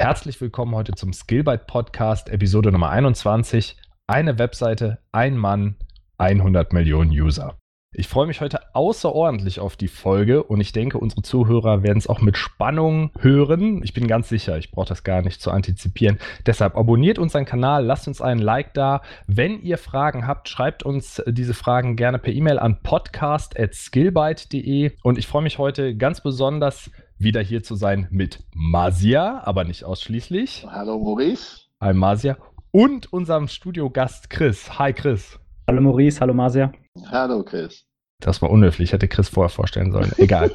Herzlich willkommen heute zum Skillbyte Podcast, Episode Nummer 21. Eine Webseite, ein Mann, 100 Millionen User. Ich freue mich heute außerordentlich auf die Folge und ich denke, unsere Zuhörer werden es auch mit Spannung hören. Ich bin ganz sicher, ich brauche das gar nicht zu antizipieren. Deshalb abonniert unseren Kanal, lasst uns einen Like da. Wenn ihr Fragen habt, schreibt uns diese Fragen gerne per E-Mail an podcast.skillbyte.de und ich freue mich heute ganz besonders wieder hier zu sein mit Masia, aber nicht ausschließlich. Hallo Maurice. Hi Masia. Und unserem Studiogast Chris. Hi Chris. Hallo Maurice, hallo Masia. Hallo Chris. Das war unhöflich, hätte Chris vorher vorstellen sollen. Egal.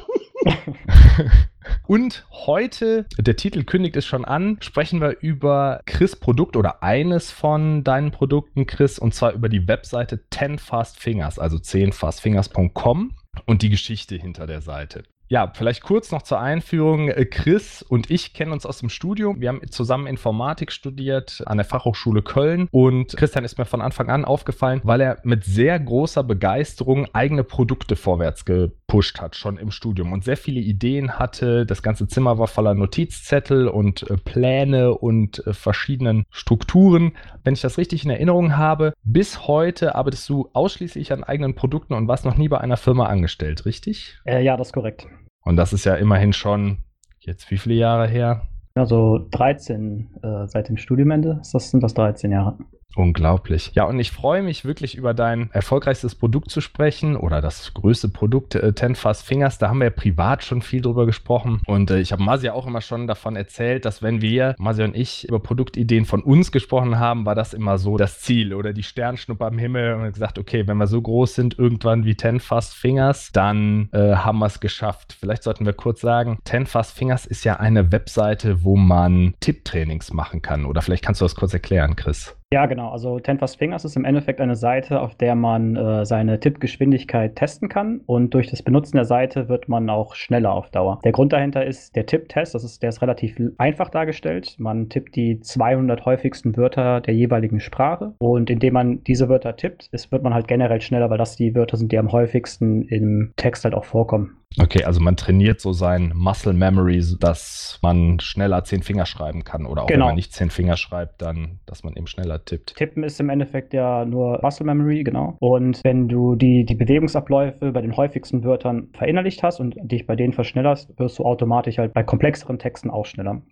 Und heute, der Titel kündigt es schon an, sprechen wir über Chris Produkt oder eines von deinen Produkten, Chris, und zwar über die Webseite 10 Fast Fingers, also 10fastfingers.com und die Geschichte hinter der Seite. Ja, vielleicht kurz noch zur Einführung. Äh, Chris und ich kennen uns aus dem Studium. Wir haben zusammen Informatik studiert an der Fachhochschule Köln und Christian ist mir von Anfang an aufgefallen, weil er mit sehr großer Begeisterung eigene Produkte vorwärts gepusht hat, schon im Studium und sehr viele Ideen hatte. Das ganze Zimmer war voller Notizzettel und äh, Pläne und äh, verschiedenen Strukturen. Wenn ich das richtig in Erinnerung habe, bis heute arbeitest du ausschließlich an eigenen Produkten und warst noch nie bei einer Firma angestellt, richtig? Äh, ja, das ist korrekt. Und das ist ja immerhin schon jetzt wie viele Jahre her? Also 13 äh, seit dem Studiumende. Das sind das 13 Jahre. Unglaublich. Ja, und ich freue mich wirklich über dein erfolgreichstes Produkt zu sprechen oder das größte Produkt, äh, Ten Fingers. Da haben wir ja privat schon viel drüber gesprochen. Und äh, ich habe Masi auch immer schon davon erzählt, dass wenn wir, Masi und ich, über Produktideen von uns gesprochen haben, war das immer so das Ziel oder die Sternschnuppe am Himmel. Und gesagt, okay, wenn wir so groß sind, irgendwann wie Ten Fast Fingers, dann äh, haben wir es geschafft. Vielleicht sollten wir kurz sagen, Ten Fast Fingers ist ja eine Webseite, wo man Tipptrainings machen kann. Oder vielleicht kannst du das kurz erklären, Chris. Ja, genau. Also Ten Fast Fingers ist im Endeffekt eine Seite, auf der man äh, seine Tippgeschwindigkeit testen kann und durch das Benutzen der Seite wird man auch schneller auf Dauer. Der Grund dahinter ist der Tipptest. Das ist, der ist relativ einfach dargestellt. Man tippt die 200 häufigsten Wörter der jeweiligen Sprache und indem man diese Wörter tippt, ist, wird man halt generell schneller, weil das die Wörter sind, die am häufigsten im Text halt auch vorkommen. Okay, also man trainiert so sein Muscle Memory, dass man schneller zehn Finger schreiben kann. Oder auch genau. wenn man nicht zehn Finger schreibt, dann, dass man eben schneller tippt. Tippen ist im Endeffekt ja nur Muscle Memory, genau. Und wenn du die, die Bewegungsabläufe bei den häufigsten Wörtern verinnerlicht hast und dich bei denen verschnellerst, wirst du automatisch halt bei komplexeren Texten auch schneller.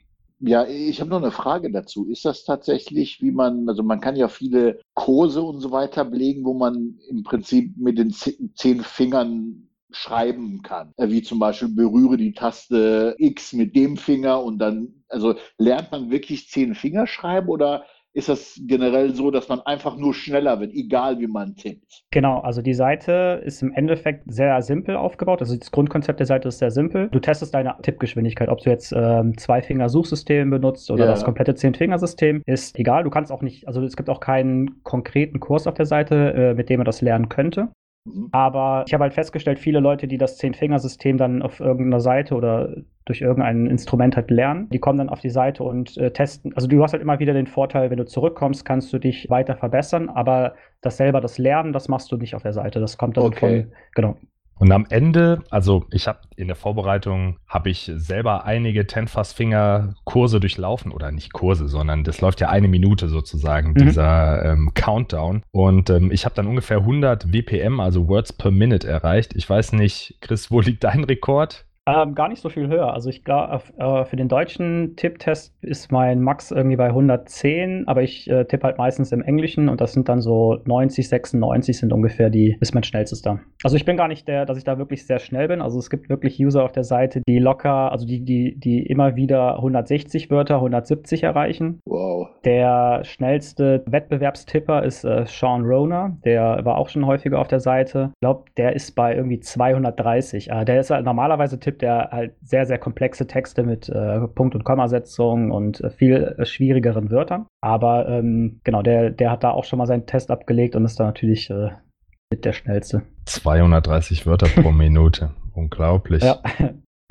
Ja, ich habe noch eine Frage dazu. Ist das tatsächlich, wie man, also man kann ja viele Kurse und so weiter belegen, wo man im Prinzip mit den zehn Fingern schreiben kann. Äh, wie zum Beispiel berühre die Taste X mit dem Finger und dann, also lernt man wirklich zehn Finger schreiben oder ist das generell so, dass man einfach nur schneller wird, egal wie man tippt. Genau, also die Seite ist im Endeffekt sehr simpel aufgebaut. Also das Grundkonzept der Seite ist sehr simpel. Du testest deine Tippgeschwindigkeit, ob du jetzt ähm, zwei Finger Suchsystem benutzt oder ja. das komplette Zehn-Finger-System, ist egal. Du kannst auch nicht, also es gibt auch keinen konkreten Kurs auf der Seite, äh, mit dem man das lernen könnte. Mhm. Aber ich habe halt festgestellt, viele Leute, die das Zehn-Finger-System dann auf irgendeiner Seite oder durch irgendein Instrument halt lernen, die kommen dann auf die Seite und äh, testen. Also du hast halt immer wieder den Vorteil, wenn du zurückkommst, kannst du dich weiter verbessern, aber das selber, das Lernen, das machst du nicht auf der Seite. Das kommt dann okay. von, genau. Und am Ende, also ich habe in der Vorbereitung, habe ich selber einige Ten-Fast-Finger-Kurse durchlaufen oder nicht Kurse, sondern das läuft ja eine Minute sozusagen, mhm. dieser ähm, Countdown. Und ähm, ich habe dann ungefähr 100 WPM, also Words per Minute erreicht. Ich weiß nicht, Chris, wo liegt dein Rekord? Ähm, gar nicht so viel höher. Also ich glaube, äh, für den deutschen Tipptest ist mein Max irgendwie bei 110, aber ich äh, tippe halt meistens im Englischen und das sind dann so 90, 96 sind ungefähr die, ist mein schnellstester. Also ich bin gar nicht der, dass ich da wirklich sehr schnell bin. Also es gibt wirklich User auf der Seite, die locker, also die, die, die immer wieder 160 Wörter, 170 erreichen. Wow. Der schnellste Wettbewerbstipper ist äh, Sean Rona, der war auch schon häufiger auf der Seite. Ich glaube, der ist bei irgendwie 230. Äh, der ist halt normalerweise Tipp tippt er halt sehr, sehr komplexe Texte mit äh, Punkt- und Kommasetzungen und äh, viel äh, schwierigeren Wörtern. Aber ähm, genau, der, der hat da auch schon mal seinen Test abgelegt und ist da natürlich äh, mit der schnellste. 230 Wörter pro Minute. Unglaublich. Ja.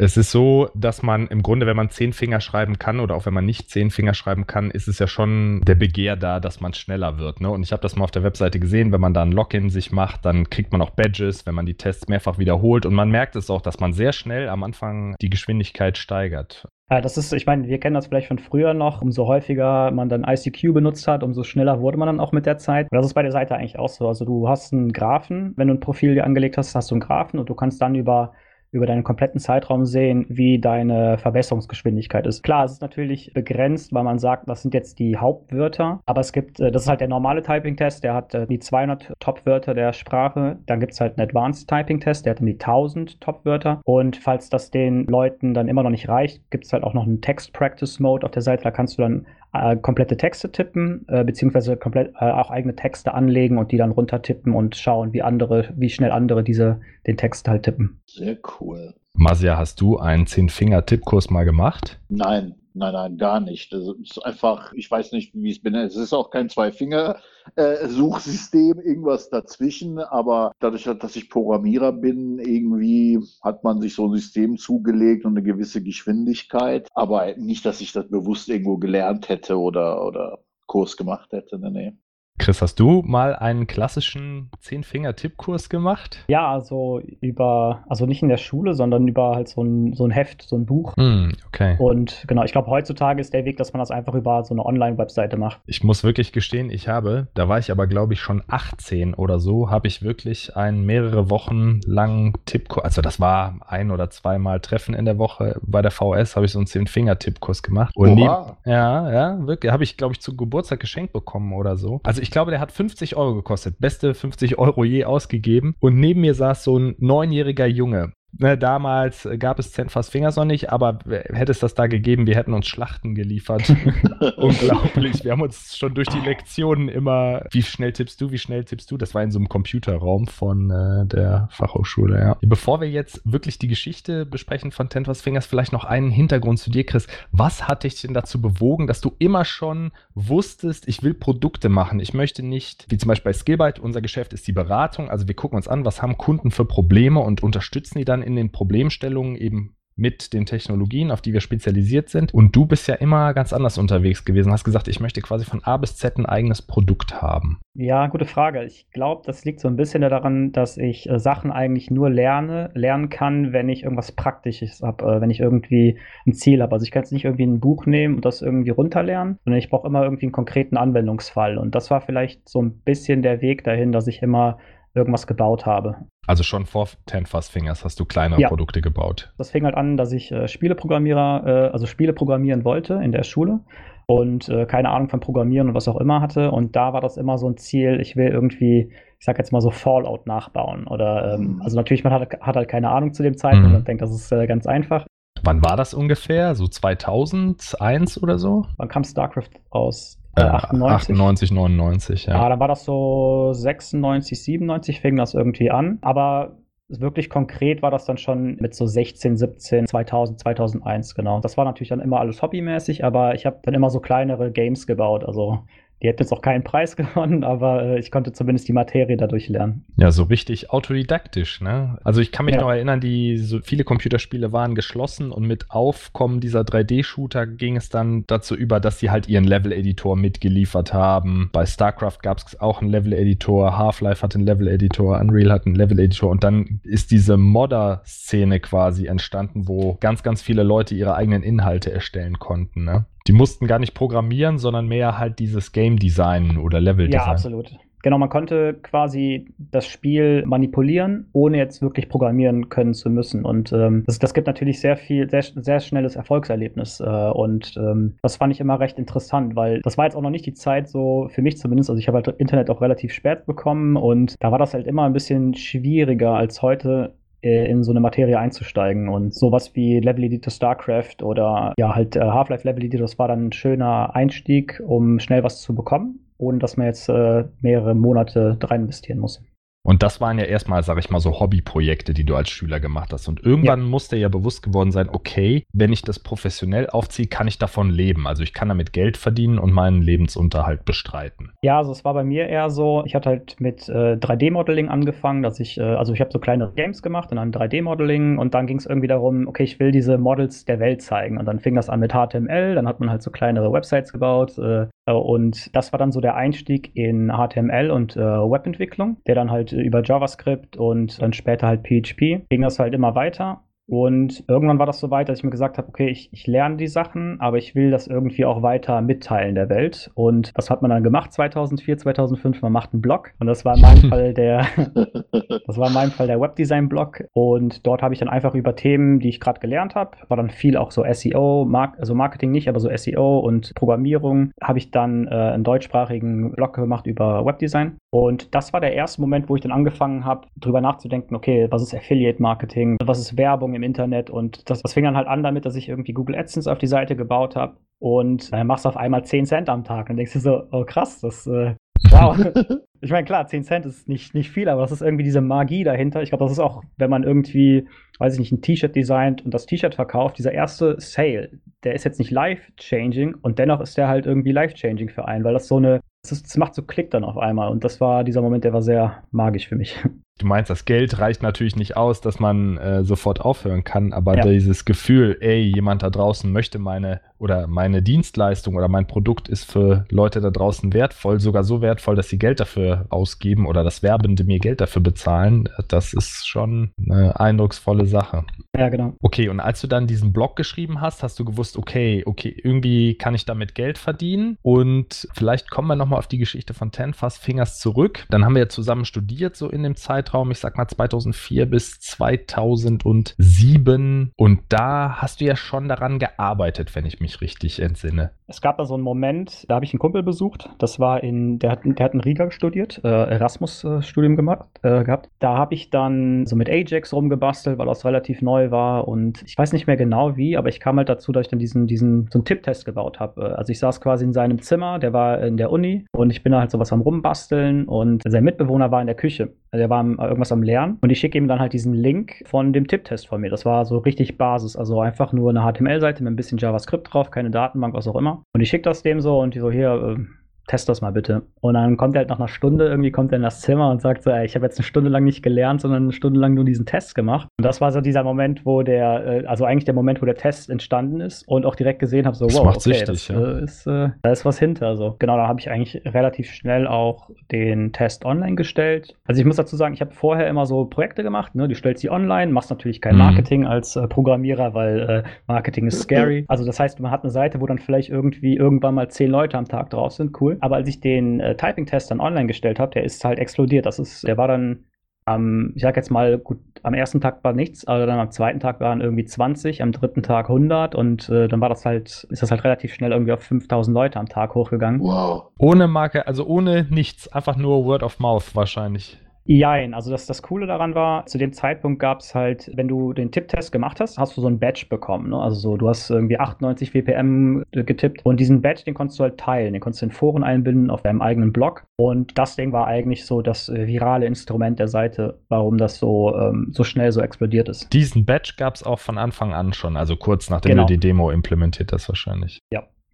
Es ist so, dass man im Grunde, wenn man zehn Finger schreiben kann oder auch wenn man nicht zehn Finger schreiben kann, ist es ja schon der Begehr da, dass man schneller wird. Ne? Und ich habe das mal auf der Webseite gesehen, wenn man da ein Login sich macht, dann kriegt man auch Badges, wenn man die Tests mehrfach wiederholt. Und man merkt es auch, dass man sehr schnell am Anfang die Geschwindigkeit steigert. Äh, das ist, ich meine, wir kennen das vielleicht von früher noch. Umso häufiger man dann ICQ benutzt hat, umso schneller wurde man dann auch mit der Zeit. Und das ist bei der Seite eigentlich auch so. Also du hast einen Graphen, wenn du ein Profil angelegt hast, hast du einen Graphen und du kannst dann über über deinen kompletten Zeitraum sehen, wie deine Verbesserungsgeschwindigkeit ist. Klar, es ist natürlich begrenzt, weil man sagt, das sind jetzt die Hauptwörter, aber es gibt, äh, das ist halt der normale Typing-Test, der hat äh, die 200 Top-Wörter der Sprache, dann gibt es halt einen Advanced Typing-Test, der hat dann die 1000 Top-Wörter und falls das den Leuten dann immer noch nicht reicht, gibt es halt auch noch einen Text-Practice-Mode auf der Seite, da kannst du dann äh, komplette Texte tippen, äh, beziehungsweise komplett äh, auch eigene Texte anlegen und die dann runtertippen und schauen, wie andere, wie schnell andere diese den Text halt tippen. Sehr cool. Masia, hast du einen Zehn-Finger-Tippkurs mal gemacht? Nein, nein, nein, gar nicht. Das ist einfach, ich weiß nicht, wie es bin. Es ist auch kein Zwei-Finger-Suchsystem, irgendwas dazwischen. Aber dadurch, dass ich Programmierer bin, irgendwie hat man sich so ein System zugelegt und eine gewisse Geschwindigkeit. Aber nicht, dass ich das bewusst irgendwo gelernt hätte oder, oder Kurs gemacht hätte. Nee, nee. Chris, hast du mal einen klassischen Zehn-Finger-Tippkurs gemacht? Ja, also über, also nicht in der Schule, sondern über halt so ein, so ein Heft, so ein Buch. Mm, okay. Und genau, ich glaube, heutzutage ist der Weg, dass man das einfach über so eine Online-Webseite macht. Ich muss wirklich gestehen, ich habe, da war ich aber glaube ich schon 18 oder so, habe ich wirklich einen mehrere Wochen langen Tippkurs, also das war ein oder zweimal Treffen in der Woche bei der VS, habe ich so einen Zehn-Finger-Tippkurs gemacht. Und neben, ja, ja, wirklich, habe ich glaube ich zu Geburtstag geschenkt bekommen oder so. Also ich glaube, der hat 50 Euro gekostet. Beste 50 Euro je ausgegeben. Und neben mir saß so ein neunjähriger Junge. Ne, damals gab es Zenfas Fingers noch nicht, aber hätte es das da gegeben, wir hätten uns Schlachten geliefert. Unglaublich. Wir haben uns schon durch die Lektionen immer, wie schnell tippst du, wie schnell tippst du? Das war in so einem Computerraum von äh, der Fachhochschule, ja. Bevor wir jetzt wirklich die Geschichte besprechen von Zenfas Fingers, vielleicht noch einen Hintergrund zu dir, Chris. Was hat dich denn dazu bewogen, dass du immer schon wusstest, ich will Produkte machen? Ich möchte nicht, wie zum Beispiel bei Skillbyte, unser Geschäft ist die Beratung. Also wir gucken uns an, was haben Kunden für Probleme und unterstützen die dann dann in den Problemstellungen eben mit den Technologien, auf die wir spezialisiert sind. Und du bist ja immer ganz anders unterwegs gewesen. Hast gesagt, ich möchte quasi von A bis Z ein eigenes Produkt haben. Ja, gute Frage. Ich glaube, das liegt so ein bisschen daran, dass ich äh, Sachen eigentlich nur lerne, lernen kann, wenn ich irgendwas Praktisches habe, äh, wenn ich irgendwie ein Ziel habe. Also ich kann jetzt nicht irgendwie ein Buch nehmen und das irgendwie runterlernen, sondern ich brauche immer irgendwie einen konkreten Anwendungsfall. Und das war vielleicht so ein bisschen der Weg dahin, dass ich immer irgendwas gebaut habe. Also schon vor Ten Fast Fingers hast du kleinere ja. Produkte gebaut. Das fing halt an, dass ich äh, Spieleprogrammierer, äh, also Spiele programmieren wollte in der Schule und äh, keine Ahnung von Programmieren und was auch immer hatte. Und da war das immer so ein Ziel, ich will irgendwie, ich sag jetzt mal so Fallout nachbauen. Oder ähm, mhm. also natürlich, man hat, hat, halt keine Ahnung zu dem Zeitpunkt mhm. und denkt, das ist äh, ganz einfach. Wann war das ungefähr? So 2001 oder so? Wann kam StarCraft aus? Äh, 98? 98, 99, ja. Ah, dann war das so 96, 97 fing das irgendwie an. Aber wirklich konkret war das dann schon mit so 16, 17, 2000, 2001, genau. Das war natürlich dann immer alles hobbymäßig, aber ich habe dann immer so kleinere Games gebaut. Also die hätten jetzt auch keinen Preis gewonnen, aber äh, ich konnte zumindest die Materie dadurch lernen. Ja, so richtig autodidaktisch, ne? Also ich kann mich ja. noch erinnern, die so viele Computerspiele waren geschlossen und mit Aufkommen dieser 3D-Shooter ging es dann dazu über, dass sie halt ihren Level-Editor mitgeliefert haben. Bei StarCraft gab es auch einen Level-Editor, Half-Life hat einen Level-Editor, Unreal hat einen Level-Editor und dann ist diese Modder-Szene quasi entstanden, wo ganz, ganz viele Leute ihre eigenen Inhalte erstellen konnten, ne? Die mussten gar nicht programmieren, sondern mehr halt dieses Game Design oder Level Design. Ja, absolut. Genau, man konnte quasi das Spiel manipulieren, ohne jetzt wirklich programmieren können zu müssen. Und ähm, das, das, gibt natürlich sehr viel, sehr, sehr schnelles Erfolgserlebnis. Äh, und ähm, das fand ich immer recht interessant, weil das war jetzt auch noch nicht die Zeit, so für mich zumindest. Also ich habe halt Internet auch relativ spät bekommen und da war das halt immer ein bisschen schwieriger als heute äh, in so eine Materie einzusteigen. Und sowas wie Level Editor StarCraft oder ja, halt äh, Half-Life Level Editor, das war dann ein schöner Einstieg, um schnell was zu bekommen, ohne dass man jetzt äh, mehrere Monate rein investieren muss. Und das waren ja erstmal, sag ich mal, so Hobbyprojekte, die du als Schüler gemacht hast. Und irgendwann ja. muss dir ja bewusst geworden sein, okay, wenn ich das professionell aufziehe, kann ich davon leben. Also ich kann damit Geld verdienen und meinen Lebensunterhalt bestreiten. Ja, also es war bei mir eher so, ich hatte halt mit äh, 3D-Modeling angefangen, dass ich, äh, also ich habe so kleine Games gemacht in einem 3D-Modeling und dann ging es irgendwie darum, okay, ich will diese Models der Welt zeigen. Und dann fing das an mit HTML, dann hat man halt so kleinere Websites gebaut, äh, äh, und das war dann so der Einstieg in HTML und äh, Webentwicklung, der dann halt über JavaScript und dann später halt PHP ging das halt immer weiter. Und irgendwann war das so weit, dass ich mir gesagt habe, okay, ich, ich lerne die Sachen, aber ich will das irgendwie auch weiter mitteilen der Welt. Und was hat man dann gemacht 2004, 2005? Man macht einen Blog. Und das war in meinem Fall der, das war in meinem Fall der Webdesign-Blog. Und dort habe ich dann einfach über Themen, die ich gerade gelernt habe, war dann viel auch so SEO, Mark also Marketing nicht, aber so SEO und Programmierung, habe ich dann äh, einen deutschsprachigen Blog gemacht über Webdesign. Und das war der erste Moment, wo ich dann angefangen habe, drüber nachzudenken, okay, was ist Affiliate-Marketing, was ist Werbung im Internet und das, das fing dann halt an damit, dass ich irgendwie Google AdSense auf die Seite gebaut habe und äh, machst auf einmal 10 Cent am Tag und denkst du so, oh krass, das, äh, wow. ich meine, klar, 10 Cent ist nicht, nicht viel, aber das ist irgendwie diese Magie dahinter. Ich glaube, das ist auch, wenn man irgendwie, weiß ich nicht, ein T-Shirt designt und das T-Shirt verkauft, dieser erste Sale, der ist jetzt nicht life-changing und dennoch ist der halt irgendwie life-changing für einen, weil das so eine, das, macht so Klick dann auf einmal und das war dieser Moment, der war sehr magisch für mich. Du meinst, das Geld reicht natürlich nicht aus, dass man äh, sofort aufhören kann, aber ja. dieses Gefühl, ey, jemand da draußen möchte meine oder meine Dienstleistung oder mein Produkt ist für Leute da draußen wertvoll, sogar so wertvoll, dass sie Geld dafür ausgeben oder das Werbende mir Geld dafür bezahlen, das ist schon eine eindrucksvolle Sache. Ja, genau. Okay, und als du dann diesen Blog geschrieben hast, hast du gewusst, okay, okay, irgendwie kann ich damit Geld verdienen und vielleicht kommen wir nochmal auf die Geschichte von Ten Fast Fingers zurück. Dann haben wir ja zusammen studiert, so in dem Zeitraum, ich sag mal 2004 bis 2007 und da hast du ja schon daran gearbeitet, wenn ich mich richtig entsinne. Es gab da so einen Moment, da habe ich einen Kumpel besucht, das war in, der hat, der hat in Riga studiert, äh, Erasmus-Studium gemacht, äh, gehabt. Da habe ich dann so mit Ajax rumgebastelt, weil das relativ neu war und ich weiß nicht mehr genau wie, aber ich kam halt dazu, dass ich dann diesen, diesen so einen Tipptest gebaut habe. Äh, also ich saß quasi in seinem Zimmer, der war in der Uni und ich bin da halt sowas am Rumbasteln und sein Mitbewohner war in der Küche. Der war irgendwas am Lernen und ich schicke ihm dann halt diesen Link von dem Tipptest von mir. Das war so richtig Basis, also einfach nur eine HTML-Seite mit ein bisschen JavaScript drauf, keine Datenbank, was auch immer. Und ich schicke das dem so und die so, hier, äh, test das mal bitte. Und dann kommt er halt nach einer Stunde, irgendwie kommt er in das Zimmer und sagt so, ey, ich habe jetzt eine Stunde lang nicht gelernt, sondern eine Stunde lang nur diesen Test gemacht. Und das war so dieser Moment, wo der, äh, also eigentlich der Moment, wo der Test entstanden ist und auch direkt gesehen habe, so, das wow, macht okay, süchtig, das, ja. äh, ist, äh, da ist was hinter. So. Genau, da habe ich eigentlich relativ schnell auch den Test online gestellt. Also ich muss dazu sagen, ich habe vorher immer so Projekte gemacht, ne? du stellst sie online, machst natürlich kein Mhm. Marketing als äh, Programmierer, weil äh, Marketing ist scary. Also das heißt, man hat eine Seite, wo dann vielleicht irgendwie irgendwann mal zehn Leute am Tag drauf sind, cool. Aber als ich den äh, Typing-Test dann online gestellt habe, der ist halt explodiert. Das ist, der war dann am, ich sag jetzt mal, gut, am ersten Tag war nichts, aber dann am zweiten Tag waren irgendwie 20, am dritten Tag 100 und äh, dann war das halt, ist das halt relativ schnell irgendwie auf 5000 Leute am Tag hochgegangen. Wow. Ohne Marke, also ohne nichts, einfach nur Word of Mouth wahrscheinlich. Jein, also das, das Coole daran war, zu dem Zeitpunkt gab es halt, wenn du den Tipptest gemacht hast, hast du so ein Badge bekommen. Ne? Also so, du hast irgendwie 98 WPM getippt und diesen Badge, den konntest du halt teilen, den konntest du in Foren einbinden auf deinem eigenen Blog. Und das Ding war eigentlich so das äh, virale Instrument der Seite, warum das so, ähm, so schnell so explodiert ist. Diesen Badge gab es auch von Anfang an schon, also kurz nachdem Genau. du die Demo implementiert hast wahrscheinlich.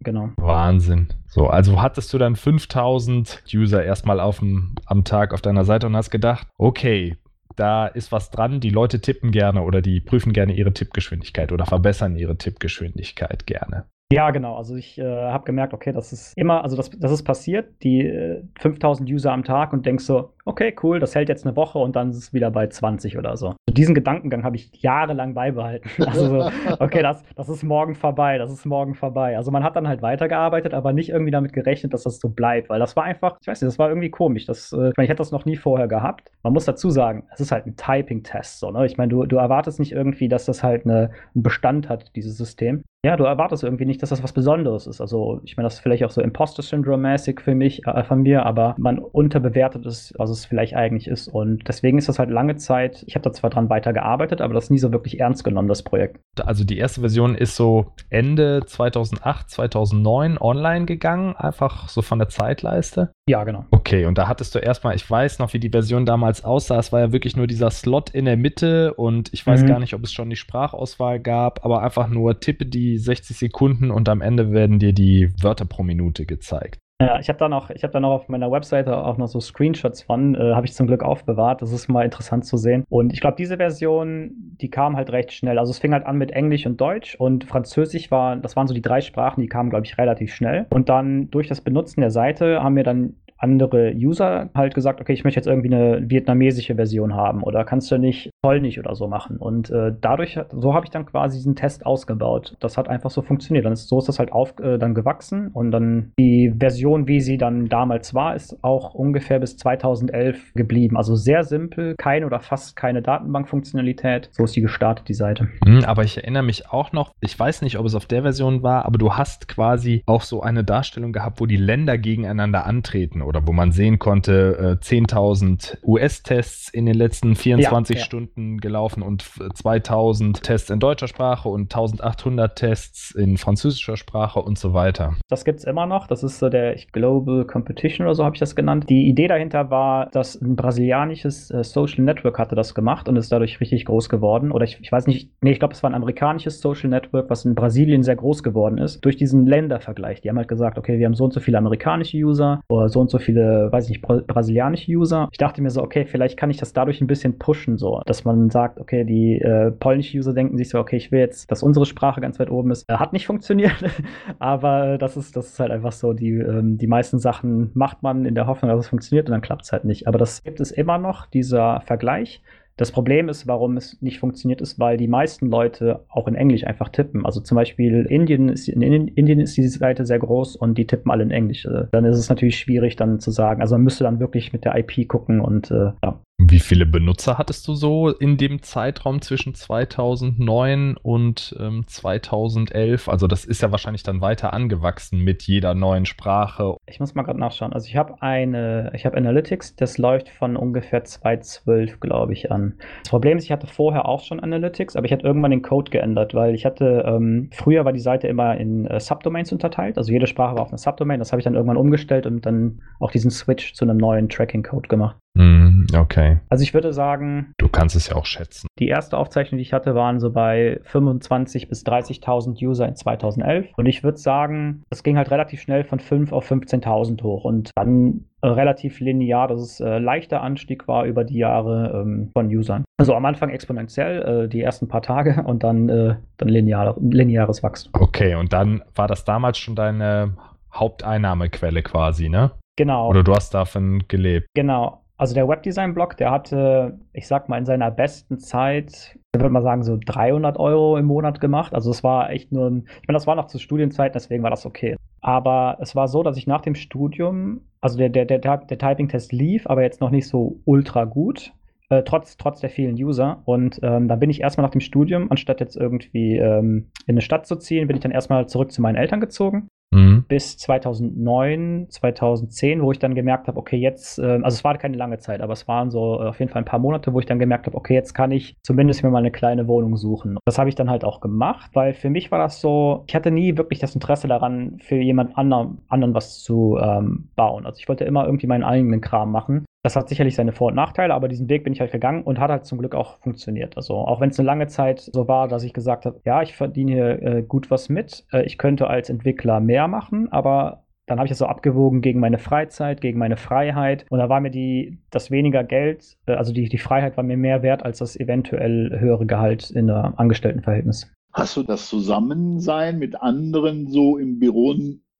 Genau. Wahnsinn. So, also hattest du dann 5000 User erstmal auf dem, am Tag auf deiner Seite und hast gedacht, okay, da ist was dran, die Leute tippen gerne oder die prüfen gerne ihre Tippgeschwindigkeit oder verbessern ihre Tippgeschwindigkeit gerne. Ja, genau. Also ich äh, habe gemerkt, okay, das ist immer, also das, das ist passiert, die äh, 5000 User am Tag und denkst so, okay, cool, das hält jetzt eine Woche und dann ist es wieder bei 20 oder so. Diesen Gedankengang habe ich jahrelang beibehalten. Also so, okay, das, das ist morgen vorbei, das ist morgen vorbei. Also man hat dann halt weitergearbeitet, aber nicht irgendwie damit gerechnet, dass das so bleibt, weil das war einfach, ich weiß nicht, das war irgendwie komisch. Das, äh, ich meine, ich hätte das noch nie vorher gehabt. Man muss dazu sagen, es ist halt ein Typing-Test. So, ne? Ich meine, du, du erwartest nicht irgendwie, dass das halt eine, einen Bestand hat, dieses System. Ja, du erwartest irgendwie nicht, dass das was Besonderes ist. Also, ich meine, das ist vielleicht auch so Imposter-Syndrome-mäßig für mich, äh, von mir, aber man unterbewertet es, was es vielleicht eigentlich ist. Und deswegen ist das halt lange Zeit, ich habe da zwar dran weitergearbeitet, aber das nie so wirklich ernst genommen, das Projekt. Also die erste Version ist so Ende 2008, 2009 online gegangen, einfach so von der Zeitleiste. Ja, genau. Okay, und da hattest du erstmal, ich weiß noch, wie die Version damals aussah. Es war ja wirklich nur dieser Slot in der Mitte und ich weiß Mhm. gar nicht, ob es schon die Sprachauswahl gab, aber einfach nur tippe die 60 Sekunden und am Ende werden dir die Wörter pro Minute gezeigt. Ja, ich habe da noch, ich habe da noch auf meiner Webseite auch noch so Screenshots von, äh, habe ich zum Glück aufbewahrt. Das ist mal interessant zu sehen. Und ich glaube, diese Version, die kam halt recht schnell. Also es fing halt an mit Englisch und Deutsch und Französisch war, das waren so die drei Sprachen, die kamen, glaube ich, relativ schnell. Und dann durch das Benutzen der Seite haben mir dann andere User halt gesagt, okay, ich möchte jetzt irgendwie eine vietnamesische Version haben oder kannst du nicht polnisch oder so machen. Und äh, dadurch, so habe ich dann quasi diesen Test ausgebaut. Das hat einfach so funktioniert. Dann ist, so ist das halt auf, äh, dann gewachsen und dann die Version, wie sie dann damals war, ist auch ungefähr bis 2011 geblieben. Also sehr simpel, keine oder fast keine Datenbankfunktionalität. So ist die gestartet, die Seite. Mhm, aber ich erinnere mich auch noch, ich weiß nicht, ob es auf der Version war, aber du hast quasi auch so eine Darstellung gehabt, wo die Länder gegeneinander antreten oder wo man sehen konnte, äh, 10.000 US-Tests in den letzten 24 ja, ja. Stunden gelaufen und 2.000 Tests in deutscher Sprache und 1.800 Tests in französischer Sprache und so weiter. Das gibt es immer noch. Das ist so der Global Competition oder so habe ich das genannt. Die Idee dahinter war, dass ein brasilianisches äh, Social Network hatte das gemacht und ist dadurch richtig groß geworden. Oder ich, ich weiß nicht, nee, ich glaube, es war ein amerikanisches Social Network, was in Brasilien sehr groß geworden ist, durch diesen Ländervergleich. Die haben halt gesagt, okay, wir haben so und so viele amerikanische User oder so und so viele, weiß ich nicht, brasilianische User. Ich dachte mir so, okay, vielleicht kann ich das dadurch ein bisschen pushen, so, dass man sagt, okay, die äh, polnischen User denken sich so, okay, ich will jetzt, dass unsere Sprache ganz weit oben ist. Äh, hat nicht funktioniert, aber das ist, das ist halt einfach so, die, ähm, die meisten Sachen macht man in der Hoffnung, dass es funktioniert und dann klappt es halt nicht. Aber das gibt es immer noch, dieser Vergleich. Das Problem ist, warum es nicht funktioniert, ist, weil die meisten Leute auch in Englisch einfach tippen. Also zum Beispiel Indien ist, in Indien ist diese Seite sehr groß und die tippen alle in Englisch. Äh, dann ist es natürlich schwierig dann zu sagen. Also man müsste dann wirklich mit der IP gucken und äh, ja. Wie viele Benutzer hattest du so in dem Zeitraum zwischen 2009 und ähm, 2011? Also das ist ja wahrscheinlich dann weiter angewachsen mit jeder neuen Sprache. Ich muss mal gerade nachschauen. Also ich habe eine, ich habe Analytics, das läuft von ungefähr 2012, glaube ich, an. Das Problem ist, ich hatte vorher auch schon Analytics, aber ich hatte irgendwann den Code geändert, weil ich hatte, ähm, früher war die Seite immer in äh, Subdomains unterteilt, also jede Sprache war auf einer Subdomain. Das habe ich dann irgendwann umgestellt und dann auch diesen Switch zu einem neuen Tracking-Code gemacht. Mm, okay. Also ich würde sagen. Du kannst es ja auch schätzen. Die erste Aufzeichnung, die ich hatte, waren so bei 25.000 bis 30.000 User in 2011. Und ich würde sagen, das ging halt relativ schnell von 5 auf 15.000 hoch. Und dann äh, relativ linear, dass es äh, leichter Anstieg war über die Jahre ähm, von Usern. Also am Anfang exponentiell, äh, die ersten paar Tage und dann, äh, dann linear, lineares Wachstum. Okay, und dann war das damals schon deine Haupteinnahmequelle quasi, ne? Genau. Oder du hast davon gelebt. Genau. Also der Webdesign-Blog, der hatte, ich sag mal, in seiner besten Zeit, ich würde mal sagen, so 300 Euro im Monat gemacht. Also es war echt nur ein, ich meine, das war noch zu Studienzeiten, deswegen war das okay. Aber es war so, dass ich nach dem Studium, also der, der, der, der Typing-Test lief, aber jetzt noch nicht so ultra gut. Äh, trotz, trotz der vielen User. Und ähm, da bin ich erstmal nach dem Studium, anstatt jetzt irgendwie ähm, in eine Stadt zu ziehen, bin ich dann erstmal zurück zu meinen Eltern gezogen Mhm. Bis 2009, 2010, wo ich dann gemerkt habe, okay, jetzt, äh, also es war keine lange Zeit, aber es waren so äh, auf jeden Fall ein paar Monate, wo ich dann gemerkt habe, okay, jetzt kann ich zumindest mir mal eine kleine Wohnung suchen. Das habe ich dann halt auch gemacht, weil für mich war das so, ich hatte nie wirklich das Interesse daran, für jemand anderen, anderen was zu ähm, bauen. Also ich wollte immer irgendwie meinen eigenen Kram machen. Das hat sicherlich seine Vor- und Nachteile, aber diesen Weg bin ich halt gegangen und hat halt zum Glück auch funktioniert. Also auch wenn es eine lange Zeit so war, dass ich gesagt habe, ja, ich verdiene hier äh, gut was mit, äh, ich könnte als Entwickler mehr machen, aber dann habe ich das so abgewogen gegen meine Freizeit, gegen meine Freiheit. Und da war mir die, das weniger Geld, äh, also die, die Freiheit war mir mehr wert als das eventuell höhere Gehalt in der Angestelltenverhältnis. Hast du das Zusammensein mit anderen so im Büro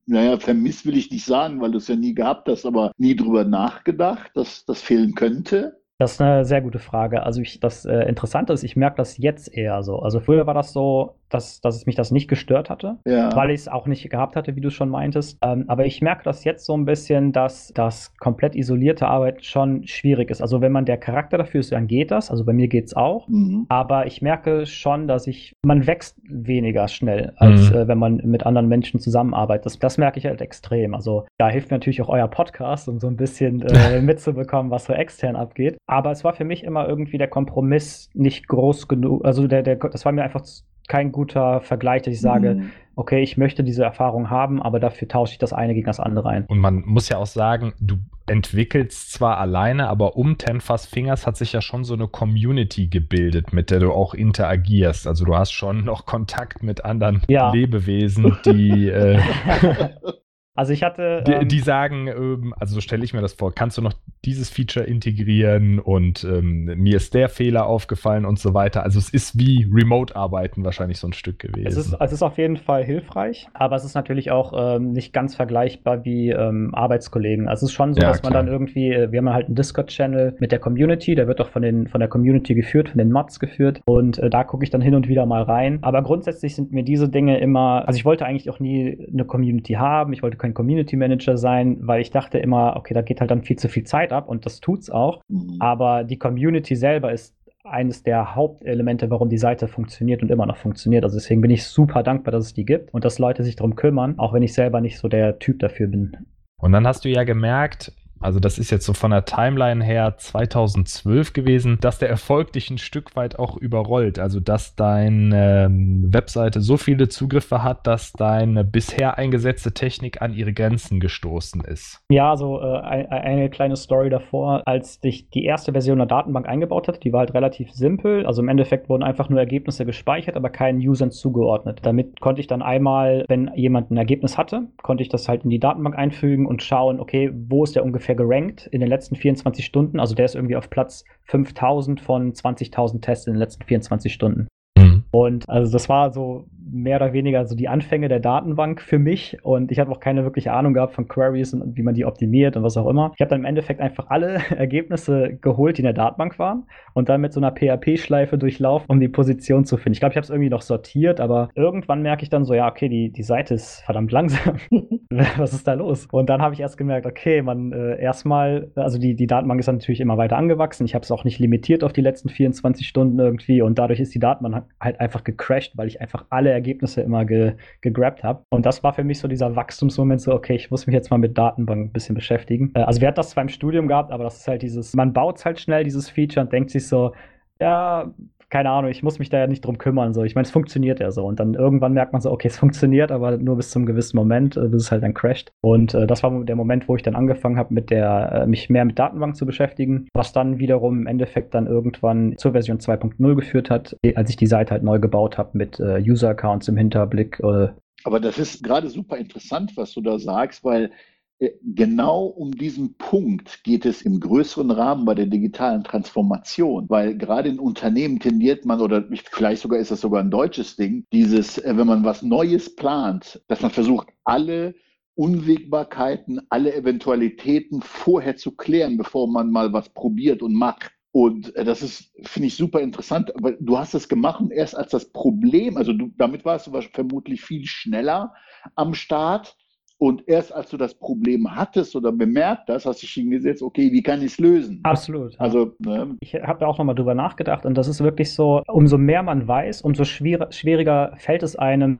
naja, vermisst will ich nicht sagen, weil du es ja nie gehabt hast, aber nie drüber nachgedacht, dass das fehlen könnte? Das ist eine sehr gute Frage. Also ich, das äh, Interessante ist, ich merke das jetzt eher so. Also früher war das so, dass, dass es mich das nicht gestört hatte, ja. weil ich es auch nicht gehabt hatte, wie du schon meintest. Ähm, aber ich merke das jetzt so ein bisschen, dass das komplett isolierte Arbeit schon schwierig ist. Also wenn man der Charakter dafür ist, dann geht das. Also bei mir geht es auch. Mhm. Aber ich merke schon, dass ich, man wächst weniger schnell, als mhm. äh, wenn man mit anderen Menschen zusammenarbeitet. Das, das merke ich halt extrem. Also da hilft mir natürlich auch euer Podcast, um so ein bisschen äh, mitzubekommen, was so extern abgeht. Aber es war für mich immer irgendwie der Kompromiss nicht groß genug. Also der, der, das war mir einfach kein guter Vergleich, dass ich sage, mhm. okay, ich möchte diese Erfahrung haben, aber dafür tausche ich das eine gegen das andere ein. Und man muss ja auch sagen, du entwickelst zwar alleine, aber um Tenfast Fingers hat sich ja schon so eine Community gebildet, mit der du auch interagierst. Also du hast schon noch Kontakt mit anderen ja. Lebewesen, die äh, Also ich hatte. Die, ähm, die sagen, ähm, also so stelle ich mir das vor, kannst du noch dieses Feature integrieren und ähm, mir ist der Fehler aufgefallen und so weiter. Also es ist wie Remote-Arbeiten wahrscheinlich so ein Stück gewesen. Es ist, es ist auf jeden Fall hilfreich, aber es ist natürlich auch ähm, nicht ganz vergleichbar wie ähm, Arbeitskollegen. Also es ist schon so, ja, dass man dann irgendwie, äh, wir haben halt einen Discord-Channel mit der Community, der wird auch von, den, von der Community geführt, von den Mods geführt und äh, da gucke ich dann hin und wieder mal rein. Aber grundsätzlich sind mir diese Dinge immer, also ich wollte eigentlich auch nie eine Community haben, ich wollte kein Community Manager sein, weil ich dachte immer, okay, da geht halt dann viel zu viel Zeit ab und das tut's auch. Mhm. Aber die Community selber ist eines der Hauptelemente, warum die Seite funktioniert und immer noch funktioniert. Also deswegen bin ich super dankbar, dass es die gibt und dass Leute sich darum kümmern, auch wenn ich selber nicht so der Typ dafür bin. Und dann hast du ja gemerkt, also das ist jetzt so von der Timeline her 2012 gewesen, dass der Erfolg dich ein Stück weit auch überrollt. Also dass deine ähm, Webseite so viele Zugriffe hat, dass deine bisher eingesetzte Technik an ihre Grenzen gestoßen ist. Ja, also äh, eine kleine Story davor, als ich die erste Version der Datenbank eingebaut hatte, die war halt relativ simpel. Also im Endeffekt wurden einfach nur Ergebnisse gespeichert, aber keinen Usern zugeordnet. Damit konnte ich dann einmal, wenn jemand ein Ergebnis hatte, konnte ich das halt in die Datenbank einfügen und schauen, okay, wo ist der ungefähr ungefähr gerankt in den letzten 24 Stunden. Also der ist irgendwie auf Platz 5000 von 20.000 Tests in den letzten 24 Stunden. Mhm. Und also das war so mehr oder weniger so die Anfänge der Datenbank für mich und ich habe auch keine wirkliche Ahnung gehabt von Queries und wie man die optimiert und was auch immer. Ich habe dann im Endeffekt einfach alle Ergebnisse geholt, die in der Datenbank waren und dann mit so einer PHP-Schleife durchlaufen, um die Position zu finden. Ich glaube, ich habe es irgendwie noch sortiert, aber irgendwann merke ich dann so, ja, okay, die, die Seite ist verdammt langsam. was ist da los? Und dann habe ich erst gemerkt, okay, man äh, erstmal, also die, die Datenbank ist dann natürlich immer weiter angewachsen. Ich habe es auch nicht limitiert auf die letzten 24 Stunden irgendwie und dadurch ist die Datenbank halt einfach gecrashed, weil ich einfach alle Ergebnisse immer ge, gegrabt habe. Und das war für mich so dieser Wachstumsmoment, so, okay, ich muss mich jetzt mal mit Datenbank ein bisschen beschäftigen. Äh, also wir hatten das zwar im Studium gehabt, aber das ist halt dieses, man baut halt schnell dieses Feature und denkt sich so, ja, keine Ahnung, ich muss mich da ja nicht drum kümmern. So. Ich meine, es funktioniert ja so. Und dann irgendwann merkt man so, okay, es funktioniert, aber nur bis zum gewissen Moment, äh, bis es halt dann crasht. Und äh, das war der Moment, wo ich dann angefangen habe, mit der, äh, mich mehr mit Datenbank zu beschäftigen, was dann wiederum im Endeffekt dann irgendwann zur Version 2.0 geführt hat, als ich die Seite halt neu gebaut habe mit äh, User-Accounts im Hinterblick. Äh. aber das ist gerade super interessant, was du da sagst, weil äh, genau um diesen Punkt geht es im größeren Rahmen bei der digitalen Transformation, weil gerade in Unternehmen tendiert man, oder vielleicht sogar ist das sogar ein deutsches Ding, dieses, äh, wenn man was Neues plant, dass man versucht, alle Unwägbarkeiten, alle Eventualitäten vorher zu klären, bevor man mal was probiert und macht. Und äh, das ist, finde ich, super interessant. Aber du hast es gemacht und erst als das Problem, also du, damit warst du vermutlich viel schneller am Start und erst als du das Problem hattest oder bemerkt hast, hast du dich hingesetzt, okay, wie kann ich es lösen? Absolut. Also, ne? Ich habe da auch nochmal drüber nachgedacht und das ist wirklich so, umso mehr man weiß, umso schwier schwieriger fällt es einem,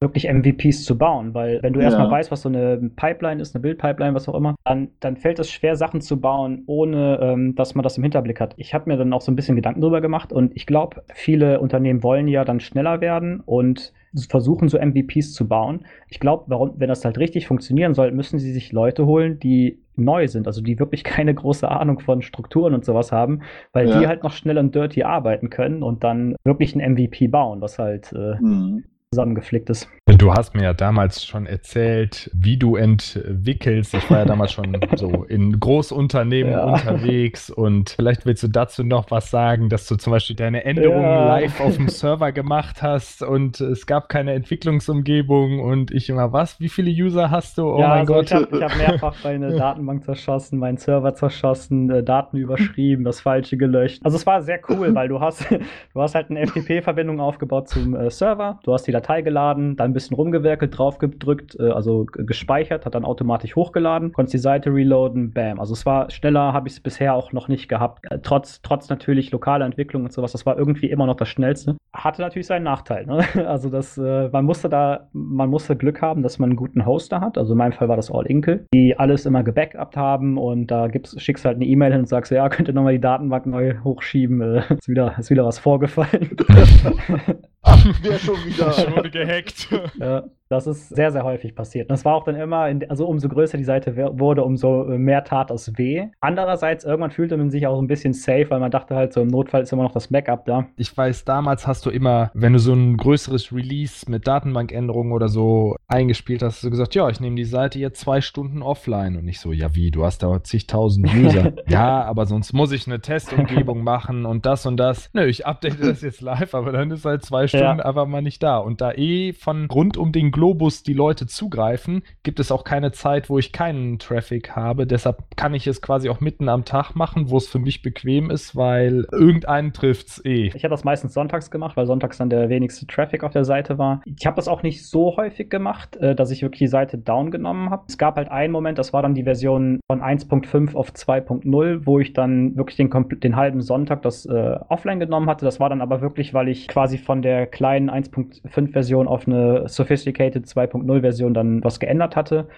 wirklich MVPs zu bauen, weil wenn du ja. erstmal weißt, was so eine Pipeline ist, eine Bildpipeline, was auch immer, dann, dann fällt es schwer, Sachen zu bauen, ohne ähm, dass man das im Hinterblick hat. Ich habe mir dann auch so ein bisschen Gedanken drüber gemacht und ich glaube, viele Unternehmen wollen ja dann schneller werden und versuchen, so MVPs zu bauen. Ich glaube, wenn das halt richtig funktionieren soll, müssen sie sich Leute holen, die neu sind, also die wirklich keine große Ahnung von Strukturen und sowas haben, weil ja. die halt noch schnell und dirty arbeiten können und dann wirklich ein MVP bauen, was halt äh, mhm zusammengeflickt ist. Du hast mir ja damals schon erzählt, wie du entwickelst. Ich war ja damals schon so in Großunternehmen ja. unterwegs und vielleicht willst du dazu noch was sagen, dass du zum Beispiel deine Änderungen ja. live auf dem Server gemacht hast und es gab keine Entwicklungsumgebung und ich immer, was? Wie viele User hast du? Oh ja, mein also Gott. Ich habe hab mehrfach meine Datenbank zerschossen, meinen Server zerschossen, äh, Daten überschrieben, das Falsche gelöscht. Also es war sehr cool, weil du hast, du hast halt eine FTP-Verbindung aufgebaut zum äh, Server, du hast die Datei geladen, dann ein bisschen rumgewerkelt, draufgedrückt, äh, also gespeichert, hat dann automatisch hochgeladen, konntest die Seite reloaden, bam. Also es war schneller, habe ich es bisher auch noch nicht gehabt. Äh, trotz, trotz natürlich lokaler Entwicklung und sowas, das war irgendwie immer noch das Schnellste. Hatte natürlich seinen Nachteil. Ne? Also das, äh, man musste da, man musste Glück haben, dass man einen guten Hoster hat. Also in meinem Fall war das All Inkle, die alles immer gebackupt haben und da gibt's, schickst halt eine E-Mail hin und sagst, ja, könnt ihr nochmal die Datenbank neu hochschieben, äh, ist wieder, ist wieder was vorgefallen. Ach, wer schon wieder. Ich wurde gehackt. Ja. Das ist sehr, sehr häufig passiert. Und das war auch dann immer, in, also umso größer die Seite wurde, umso mehr tat es weh. Andererseits, irgendwann fühlte man sich auch ein bisschen safe, weil man dachte halt so, im Notfall ist immer noch das Backup da. Ich weiß, damals hast du immer, wenn du so ein größeres Release mit Datenbankänderungen oder so eingespielt hast, hast du gesagt, ja, ich nehme die Seite jetzt zwei Stunden offline. Und ich so, ja wie, du hast da zigtausend User. ja, aber sonst muss ich eine Testumgebung machen und das und das. Nö, ich update das jetzt live, aber dann ist halt zwei Stunden ja. einfach mal nicht da. Und da eh von rund um den Globus die Leute zugreifen, gibt es auch keine Zeit, wo ich keinen Traffic habe. Deshalb kann ich es quasi auch mitten am Tag machen, wo es für mich bequem ist, weil irgendeinen trifft es eh. Ich habe das meistens sonntags gemacht, weil sonntags dann der wenigste Traffic auf der Seite war. Ich habe das auch nicht so häufig gemacht, äh, dass ich wirklich die Seite down genommen habe. Es gab halt einen Moment, das war dann die Version von 1.5 auf 2.0, wo ich dann wirklich den, den halben Sonntag das äh, offline genommen hatte. Das war dann aber wirklich, weil ich quasi von der kleinen 1.5 Version auf eine Sophisticated 2.0 Version dann was geändert hatte.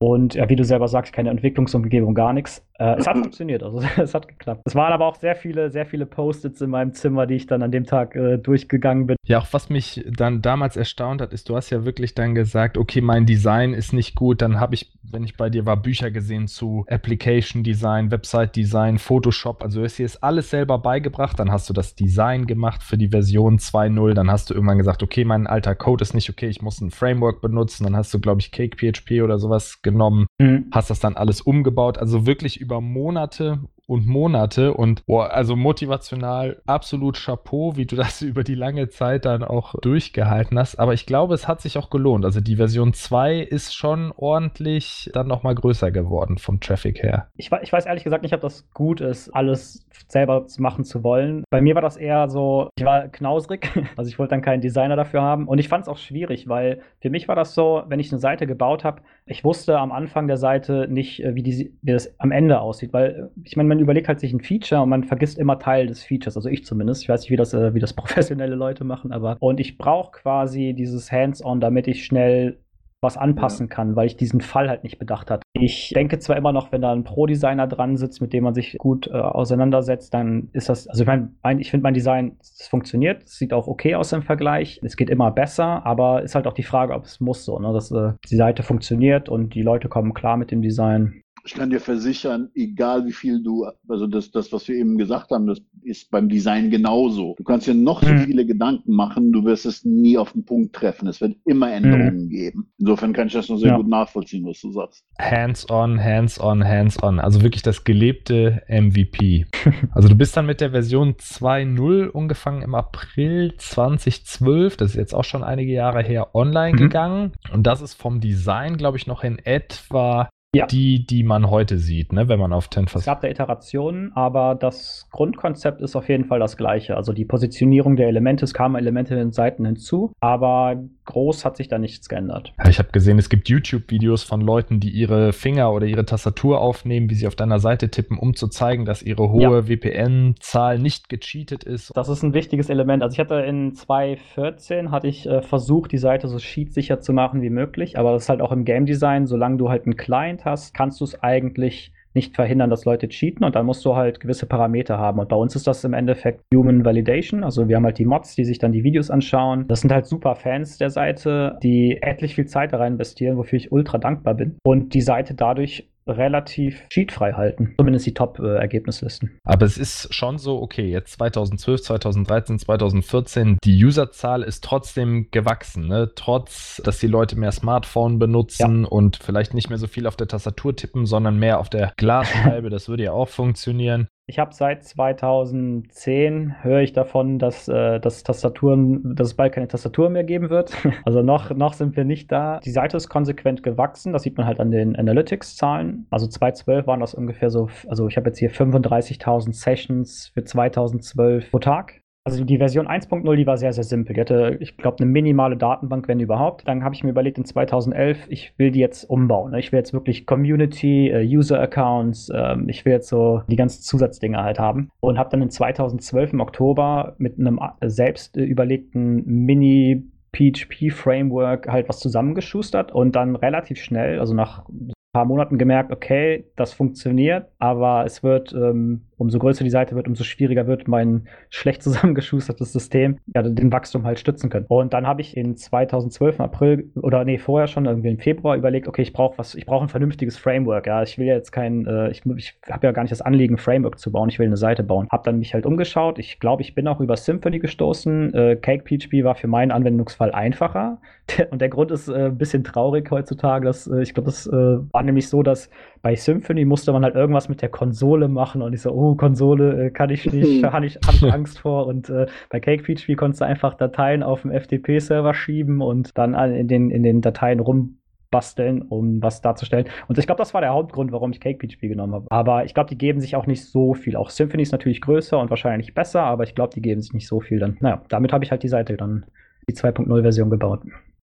Und ja, wie du selber sagst, keine Entwicklungsumgebung, gar nichts. Äh, es hat funktioniert, also es hat geklappt. Es waren aber auch sehr viele, sehr viele Post-its in meinem Zimmer, die ich dann an dem Tag äh, durchgegangen bin. Ja, auch was mich dann damals erstaunt hat, ist, du hast ja wirklich dann gesagt, okay, mein Design ist nicht gut. Dann habe ich, wenn ich bei dir war, Bücher gesehen zu Application Design, Website Design, Photoshop. Also du hast dir das alles selber beigebracht. Dann hast du das Design gemacht für die Version 2.0. Dann hast du irgendwann gesagt, okay, mein alter Code ist nicht okay, ich muss ein Framework benutzen. Dann hast du, glaube ich, Cake PHP oder sowas genommen, mhm. hast das dann alles umgebaut. Also wirklich über Monate und Monate und boah, also motivational absolut Chapeau, wie du das über die lange Zeit dann auch durchgehalten hast. Aber ich glaube, es hat sich auch gelohnt. Also die Version 2 ist schon ordentlich dann nochmal größer geworden vom Traffic her. Ich, ich weiß ehrlich gesagt nicht, ob das gut ist, alles selber machen zu wollen. Bei mir war das eher so, ich war knausrig, also ich wollte dann keinen Designer dafür haben. Und ich fand es auch schwierig, weil für mich war das so, wenn ich eine Seite gebaut habe, ich wusste am Anfang der Seite nicht, äh, wie, die, wie das am Ende aussieht, weil ich meine, man überlegt halt sich ein Feature und man vergisst immer Teil des Features, also ich zumindest. Ich weiß nicht, wie das, äh, wie das professionelle Leute machen, aber und ich brauche quasi dieses Hands-on, damit ich schnell was anpassen ja. kann, weil ich diesen Fall halt nicht bedacht habe. Ich denke zwar immer noch, wenn da ein Pro-Designer dran sitzt, mit dem man sich gut äh, auseinandersetzt, dann ist das, also ich meine, ich finde mein Design, es funktioniert, es sieht auch okay aus im Vergleich, es geht immer besser, aber ist halt auch die Frage, ob es muss so, ne, dass äh, die Seite funktioniert und die Leute kommen klar mit dem Design ich kann dir versichern, egal wie viel du, also das, das, was wir eben gesagt haben, das ist beim Design genauso. Du kannst dir noch so mhm. viele Gedanken machen, du wirst es nie auf den Punkt treffen. Es wird immer Änderungen mhm. geben. Insofern kann ich das nur sehr ja. gut nachvollziehen, was du sagst. Hands-on, hands-on, hands-on. Also wirklich das gelebte MVP. also du bist dann mit der Version 2.0 angefangen im April 2012, das ist jetzt auch schon einige Jahre her, online mhm. gegangen. Und das ist vom Design, glaube ich, noch in etwa ja. die, die man heute sieht, ne, wenn man auf Tenfast. Es gab da Iterationen, aber das Grundkonzept ist auf jeden Fall das gleiche. Also die Positionierung der Elemente, es kamen Elemente in den Seiten hinzu, aber groß hat sich da nichts geändert. Ja, ich habe gesehen, es gibt YouTube-Videos von Leuten, die ihre Finger oder ihre Tastatur aufnehmen, wie sie auf deiner Seite tippen, um zu zeigen, dass ihre hohe ja. VPN-Zahl nicht gecheatet ist. Das ist ein wichtiges Element. Also ich hatte in 2014 hatte ich äh, versucht, die Seite so sheetsicher zu machen wie möglich, aber das ist halt auch im Game Design, solange du halt einen Client hast, kannst du es eigentlich nicht verhindern, dass Leute cheaten und dann musst du halt gewisse Parameter haben. Und bei uns ist das im Endeffekt Human Validation. Also wir haben halt die Mods, die sich dann die Videos anschauen. Das sind halt super Fans der Seite, die etlich viel Zeit da rein investieren, wofür ich ultra dankbar bin. Und die Seite dadurch relativ cheatfrei halten. Zumindest die Top-Ergebnislisten. Aber es ist schon so, okay, jetzt 2012, 2013, 2014, die Userzahl ist trotzdem gewachsen, ne? Trotz, dass die Leute mehr Smartphone benutzen ja. und vielleicht nicht mehr so viel auf der Tastatur tippen, sondern mehr auf der Glasscheibe. das würde ja auch funktionieren. Ich habe seit 2010 höre ich davon, dass, äh, dass Tastaturen, dass es bald keine Tastatur mehr geben wird. Also noch, noch sind wir nicht da. Die Seite ist konsequent gewachsen. Das sieht man halt an den Analytics-Zahlen. Also 2012 waren das ungefähr so, also ich habe jetzt hier 35.000 Sessions für 2012 pro Tag. Also die Version 1.0, die war sehr, sehr simpel. Die hatte, ich glaube, eine minimale Datenbank, wenn überhaupt. Dann habe ich mir überlegt, in 2011, ich will die jetzt umbauen. Ne? Ich will jetzt wirklich Community, äh, User-Accounts, ähm, ich will jetzt so die ganzen Zusatzdinge halt haben. Und habe dann in 2012 im Oktober mit einem äh, selbst äh, überlegten Mini- PHP-Framework halt was zusammengeschustert und dann relativ schnell, also nach ein paar Monaten gemerkt, okay, das funktioniert, aber es wird ähm, umso größer die Seite wird, umso schwieriger wird mein schlecht zusammengeschustertes System, ja, den Wachstum halt stützen können. Und dann habe ich in 2012 im April oder nee, vorher schon irgendwie im Februar überlegt, okay, ich brauche was, ich brauche ein vernünftiges Framework. Ja, ich will ja jetzt kein, äh, ich, ich habe ja gar nicht das Anliegen, ein Framework zu bauen. Ich will eine Seite bauen. Habe dann mich halt umgeschaut. Ich glaube, ich bin auch über Symfony gestoßen. Äh, Cake war für meinen Anwendungsfall einfacher. Und der Grund ist äh, ein bisschen traurig heutzutage. Dass, äh, ich glaube, das äh, war nämlich so, dass bei Symfony musste man halt irgendwas mit der Konsole machen und ich so, oh, Konsole äh, kann ich nicht, habe ich, hab ich Angst vor. Und äh, bei CakePHP konntest du einfach Dateien auf dem FTP-Server schieben und dann in den, in den Dateien rumbasteln, um was darzustellen. Und ich glaube, das war der Hauptgrund, warum ich CakePHP genommen habe. Aber ich glaube, die geben sich auch nicht so viel. Auch Symfony ist natürlich größer und wahrscheinlich besser, aber ich glaube, die geben sich nicht so viel dann. Naja, damit habe ich halt die Seite dann, die 2.0-Version gebaut.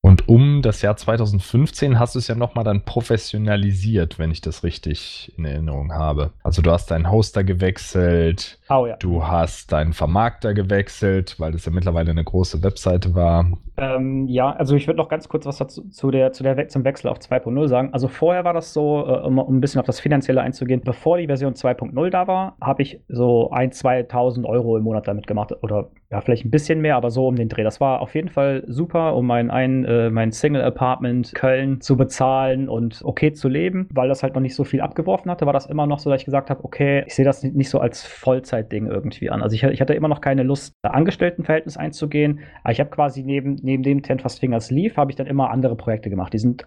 Und um das Jahr 2015 hast du es ja nochmal dann professionalisiert, wenn ich das richtig in Erinnerung habe. Also du hast deinen Hoster gewechselt, oh, ja. du hast deinen Vermarkter gewechselt, weil das ja mittlerweile eine große Webseite war. Ähm, ja, also ich würde noch ganz kurz was dazu, zu der, zu der, zum Wechsel auf 2.0 sagen. Also vorher war das so, äh, um, um, ein bisschen auf das Finanzielle einzugehen, bevor die Version 2.0 da war, habe ich so 1.000, 2.000 Euro im Monat damit gemacht oder ja, vielleicht ein bisschen mehr, aber so um den Dreh. Das war auf jeden Fall super, um mein, ein, äh, mein Single-Apartment Köln zu bezahlen und okay zu leben, weil das halt noch nicht so viel abgeworfen hatte, war das immer noch so, dass ich gesagt habe, okay, ich sehe das nicht so als Vollzeitding irgendwie an. Also ich, ich hatte immer noch keine Lust, Angestelltenverhältnis einzugehen, aber ich habe quasi neben, neben dem Ten Fast Fingers lief, habe ich dann immer andere Projekte gemacht. Die sind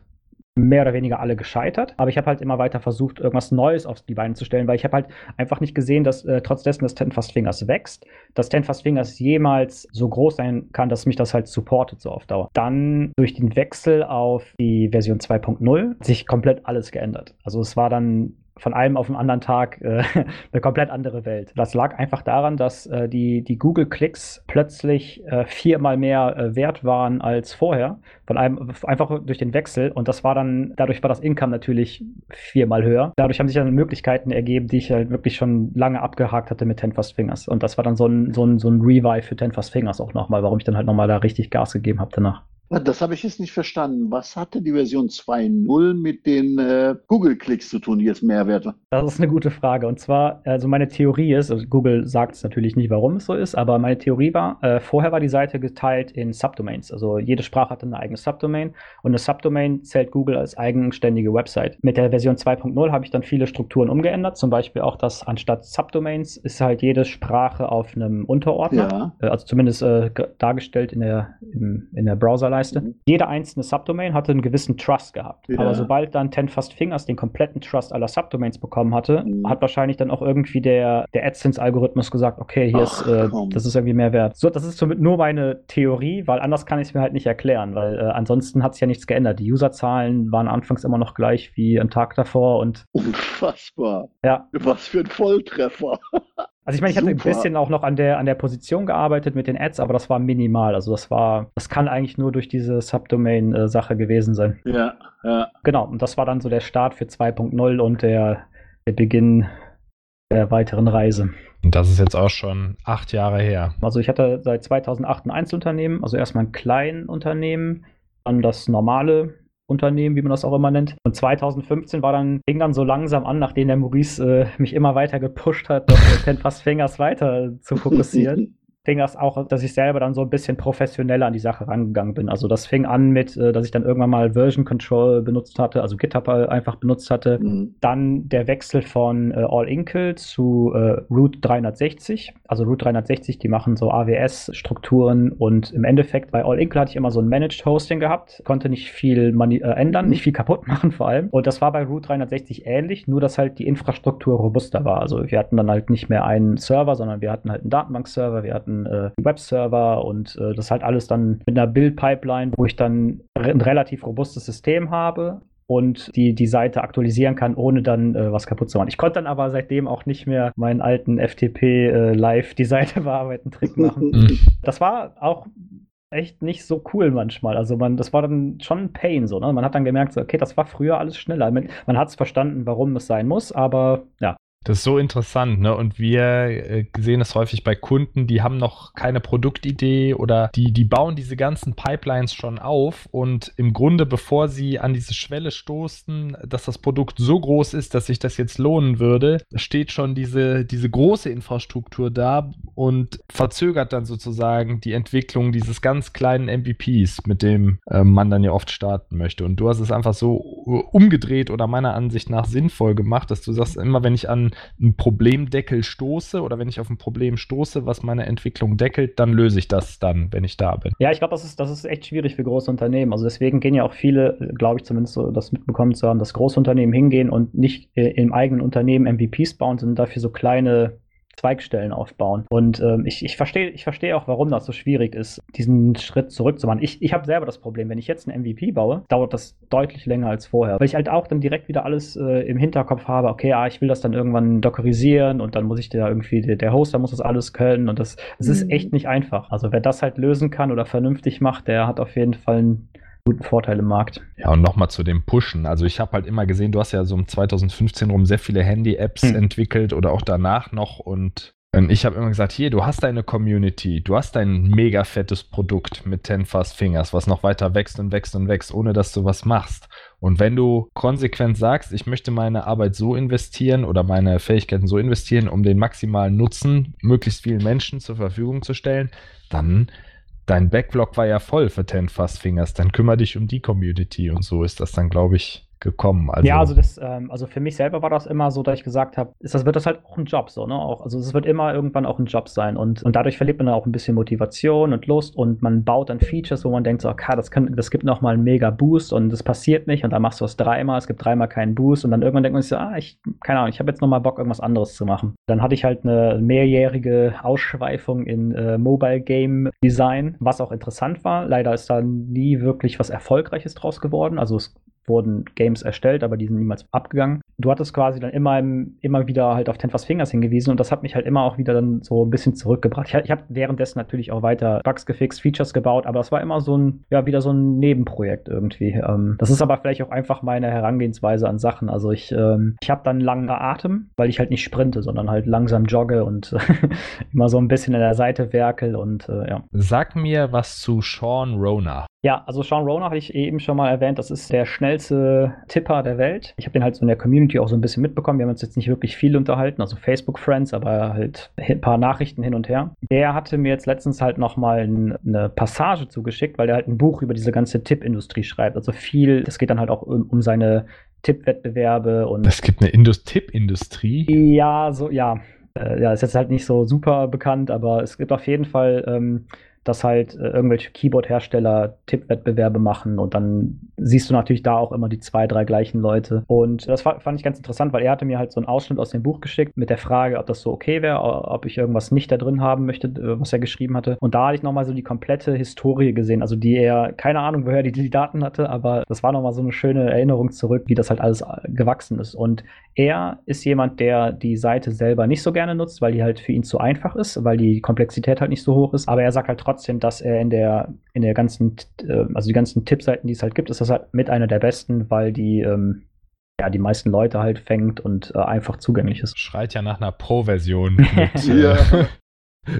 mehr oder weniger alle gescheitert. Aber ich habe halt immer weiter versucht, irgendwas Neues auf die Beine zu stellen, weil ich habe halt einfach nicht gesehen, dass äh, trotz dessen, dass Ten Fast Fingers wächst, dass Ten Fast Fingers jemals so groß sein kann, dass mich das halt supportet so auf Dauer. Dann durch den Wechsel auf die Version 2.0 sich komplett alles geändert. Also es war dann von einem auf den anderen Tag äh, eine komplett andere Welt. Das lag einfach daran, dass äh, die, die Google-Klicks plötzlich äh, viermal mehr äh, wert waren als vorher. Von einem, einfach durch den Wechsel. Und das war dann, dadurch war das Income natürlich viermal höher. Dadurch haben sich dann Möglichkeiten ergeben, die ich halt wirklich schon lange abgehakt hatte mit Ten Fast Fingers. Und das war dann so ein, so ein, so ein Revive für Ten Fast Fingers auch nochmal, warum ich dann halt nochmal da richtig Gas gegeben habe danach. Das habe ich jetzt nicht verstanden. Was hatte die Version 2.0 mit den äh, Google-Klicks zu tun, die jetzt Mehrwerte? Das ist eine gute Frage. Und zwar, also meine Theorie ist, also Google sagt es natürlich nicht, warum es so ist, aber meine Theorie war, äh, vorher war die Seite geteilt in Subdomains. Also jede Sprache hatte eine eigene Subdomain und eine Subdomain zählt Google als eigenständige Website. Mit der Version 2.0 habe ich dann viele Strukturen umgeändert. Zum Beispiel auch, dass anstatt Subdomains ist halt jede Sprache auf einem Unterordner, ja. äh, also zumindest äh, dargestellt in der, in, in der Browserleiste Leiste. Mhm. Jede einzelne Subdomain hatte einen gewissen Trust gehabt. Ja. Aber sobald dann Ten Fast Fingers den kompletten Trust aller Subdomains bekommen hatte, mhm. hat wahrscheinlich dann auch irgendwie der, der AdSense-Algorithmus gesagt, okay, hier Ach, ist, äh, das ist irgendwie mehr wert. So, das ist somit nur meine Theorie, weil anders kann ich es mir halt nicht erklären, weil äh, ansonsten hat sich ja nichts geändert. Die Userzahlen waren anfangs immer noch gleich wie am Tag davor und. Unfassbar. Ja. Was für ein Volltreffer. Also ich meine, ich hatte Super. ein bisschen auch noch an der, an der Position gearbeitet mit den Ads, aber das war minimal. Also das war, das kann eigentlich nur durch diese Subdomain-Sache gewesen sein. Ja, ja. Genau, und das war dann so der Start für 2.0 und der, der Beginn der weiteren Reise. Und das ist jetzt auch schon acht Jahre her. Also ich hatte seit 2008 ein Einzelunternehmen, also erstmal ein Kleinunternehmen, dann das normale Unternehmen, wie man das auch immer nennt. Und 2015 war dann, fing dann so langsam an, nachdem der Maurice äh, mich immer weiter gepusht hat, das Ten Fast Fingers weiter zu fokussieren. fing das auch, dass ich selber dann so ein bisschen professioneller an die Sache rangegangen bin. Also das fing an mit, äh, dass ich dann irgendwann mal Version Control benutzt hatte, also GitHub einfach benutzt hatte. Mhm. Dann der Wechsel von äh, All Inkle zu äh, Root 360. Also Root 360, die machen so AWS-Strukturen und im Endeffekt bei All Inkle hatte ich immer so ein Managed Hosting gehabt, konnte nicht viel äh, ändern, nicht viel kaputt machen vor allem. Und das war bei Root 360 ähnlich, nur dass halt die Infrastruktur robuster war. Also wir hatten dann halt nicht mehr einen Server, sondern wir hatten halt einen Datenbankserver, wir hatten hatten äh, Webserver und äh, das halt alles dann mit einer Build-Pipeline, wo ich dann ein relativ robustes System habe und die, die Seite aktualisieren kann, ohne dann äh, was kaputt zu machen. Ich konnte dann aber seitdem auch nicht mehr meinen alten FTP äh, live die Seite bearbeiten Trick machen. Mhm. das war auch echt nicht so cool manchmal. Also man, das war dann schon ein Pain so, ne? Man hat dann gemerkt, so, okay, das war früher alles schneller. Man, man hat es verstanden, warum es sein muss, aber ja, Das ist so interessant, ne? Und wir äh, sehen es häufig bei Kunden, die haben noch keine Produktidee oder die, die bauen diese ganzen Pipelines schon auf und im Grunde, bevor sie an diese Schwelle stoßen, dass das Produkt so groß ist, dass sich das jetzt lohnen würde, steht schon diese, diese große Infrastruktur da und verzögert dann sozusagen die Entwicklung dieses ganz kleinen MVPs, mit dem äh, man dann ja oft starten möchte. Und du hast es einfach so äh, umgedreht oder meiner Ansicht nach sinnvoll gemacht, dass du sagst, immer wenn ich an einen Problemdeckel stoße oder wenn ich auf ein Problem stoße, was meine Entwicklung deckelt, dann löse ich das dann, wenn ich da bin. Ja, ich glaube, das ist, das ist echt schwierig für große Unternehmen. Also deswegen gehen ja auch viele, glaube ich zumindest so, das mitbekommen zu haben, dass große Unternehmen hingehen und nicht äh, im eigenen Unternehmen MVPs bauen, sondern dafür so kleine Zweigstellen aufbauen. Und ähm, ich, ich verstehe ich versteh auch, warum das so schwierig ist, diesen Schritt zurückzumachen. Ich, ich habe selber das Problem, wenn ich jetzt einen MVP baue, dauert das deutlich länger als vorher. Weil ich halt auch dann direkt wieder alles äh, im Hinterkopf habe, okay, ah, ich will das dann irgendwann dockerisieren und dann muss ich da irgendwie, der, der Hoster muss das alles können und das, das mhm. ist echt nicht einfach. Also wer das halt lösen kann oder vernünftig macht, der hat auf jeden Fall einen guten Vorteil im Markt. Ja, und nochmal zu dem Pushen. Also ich habe halt immer gesehen, du hast ja so um 2015 rum sehr viele Handy-Apps hm. entwickelt oder auch danach noch und ich habe immer gesagt, hier, du hast deine Community, du hast dein mega fettes Produkt mit 10 Fast Fingers, was noch weiter wächst und wächst und wächst, ohne dass du was machst. Und wenn du konsequent sagst, ich möchte meine Arbeit so investieren oder meine Fähigkeiten so investieren, um den maximalen Nutzen möglichst vielen Menschen zur Verfügung zu stellen, dann dein Backlog war ja voll für Ten Fast Fingers, dann kümmere dich um die Community und so ist das dann, glaube ich, gekommen. Also ja, also das, ähm, also für mich selber war das immer so, dass ich gesagt habe, das wird das halt auch ein Job so, ne? Auch, also es wird immer irgendwann auch ein Job sein und, und dadurch verliert man dann auch ein bisschen Motivation und Lust und man baut dann Features, wo man denkt so, okay, das, kann, das gibt nochmal einen mega Boost und das passiert nicht und dann machst du es dreimal, es gibt dreimal keinen Boost und dann irgendwann denkt man sich so, ah, ich, keine Ahnung, ich habe jetzt nochmal Bock, irgendwas anderes zu machen. Dann hatte ich halt eine mehrjährige Ausschweifung in äh, Mobile Game Design, was auch interessant war. Leider ist da nie wirklich was Erfolgreiches draus geworden. Also es wurden Games erstellt, aber die sind niemals abgegangen. Du hattest quasi dann immer, immer wieder halt auf Ten Fingers hingewiesen und das hat mich halt immer auch wieder dann so ein bisschen zurückgebracht. Ich, ich habe währenddessen natürlich auch weiter Bugs gefixt, Features gebaut, aber es war immer so ein, ja, wieder so ein Nebenprojekt irgendwie. Ähm, das ist aber vielleicht auch einfach meine Herangehensweise an Sachen. Also ich, ähm, ich habe dann langen Atem, weil ich halt nicht sprinte, sondern halt langsam jogge und immer so ein bisschen an der Seite werkel und äh, ja. Sag mir was zu Sean Rona. Ja, also Sean Rona hatte ich eben schon mal erwähnt, das ist der schnellste Tipper der Welt. Ich habe den halt so in der Community auch so ein bisschen mitbekommen. Wir haben uns jetzt nicht wirklich viel unterhalten, also Facebook-Friends, aber halt ein paar Nachrichten hin und her. Der hatte mir jetzt letztens halt nochmal eine Passage zugeschickt, weil der halt ein Buch über diese ganze Tippindustrie schreibt. Also viel, das geht dann halt auch um, um seine Tippwettbewerbe und. Es gibt eine Tippindustrie? Ja, so, ja. Äh, ja, ist jetzt halt nicht so super bekannt, aber es gibt auf jeden Fall ähm, dass halt äh, irgendwelche Keyboard-Hersteller Tippwettbewerbe machen und dann siehst du natürlich da auch immer die zwei, drei gleichen Leute. Und das fand ich ganz interessant, weil er hatte mir halt so einen Ausschnitt aus dem Buch geschickt mit der Frage, ob das so okay wäre, ob ich irgendwas nicht da drin haben möchte, äh, was er geschrieben hatte. Und da hatte ich nochmal so die komplette Historie gesehen, also die er, keine Ahnung, woher die, die Daten hatte, aber das war nochmal so eine schöne Erinnerung zurück, wie das halt alles äh, gewachsen ist. Und er ist jemand, der die Seite selber nicht so gerne nutzt, weil die halt für ihn zu einfach ist, weil die Komplexität halt nicht so hoch ist. Aber er sagt halt trotzdem, dass er in der, in der ganzen, äh, also die ganzen Tippseiten, die es halt gibt, ist das halt mit einer der besten, weil die, ähm, ja, die meisten Leute halt fängt und äh, einfach zugänglich ist. Schreit ja nach einer Pro-Version. mit, ja.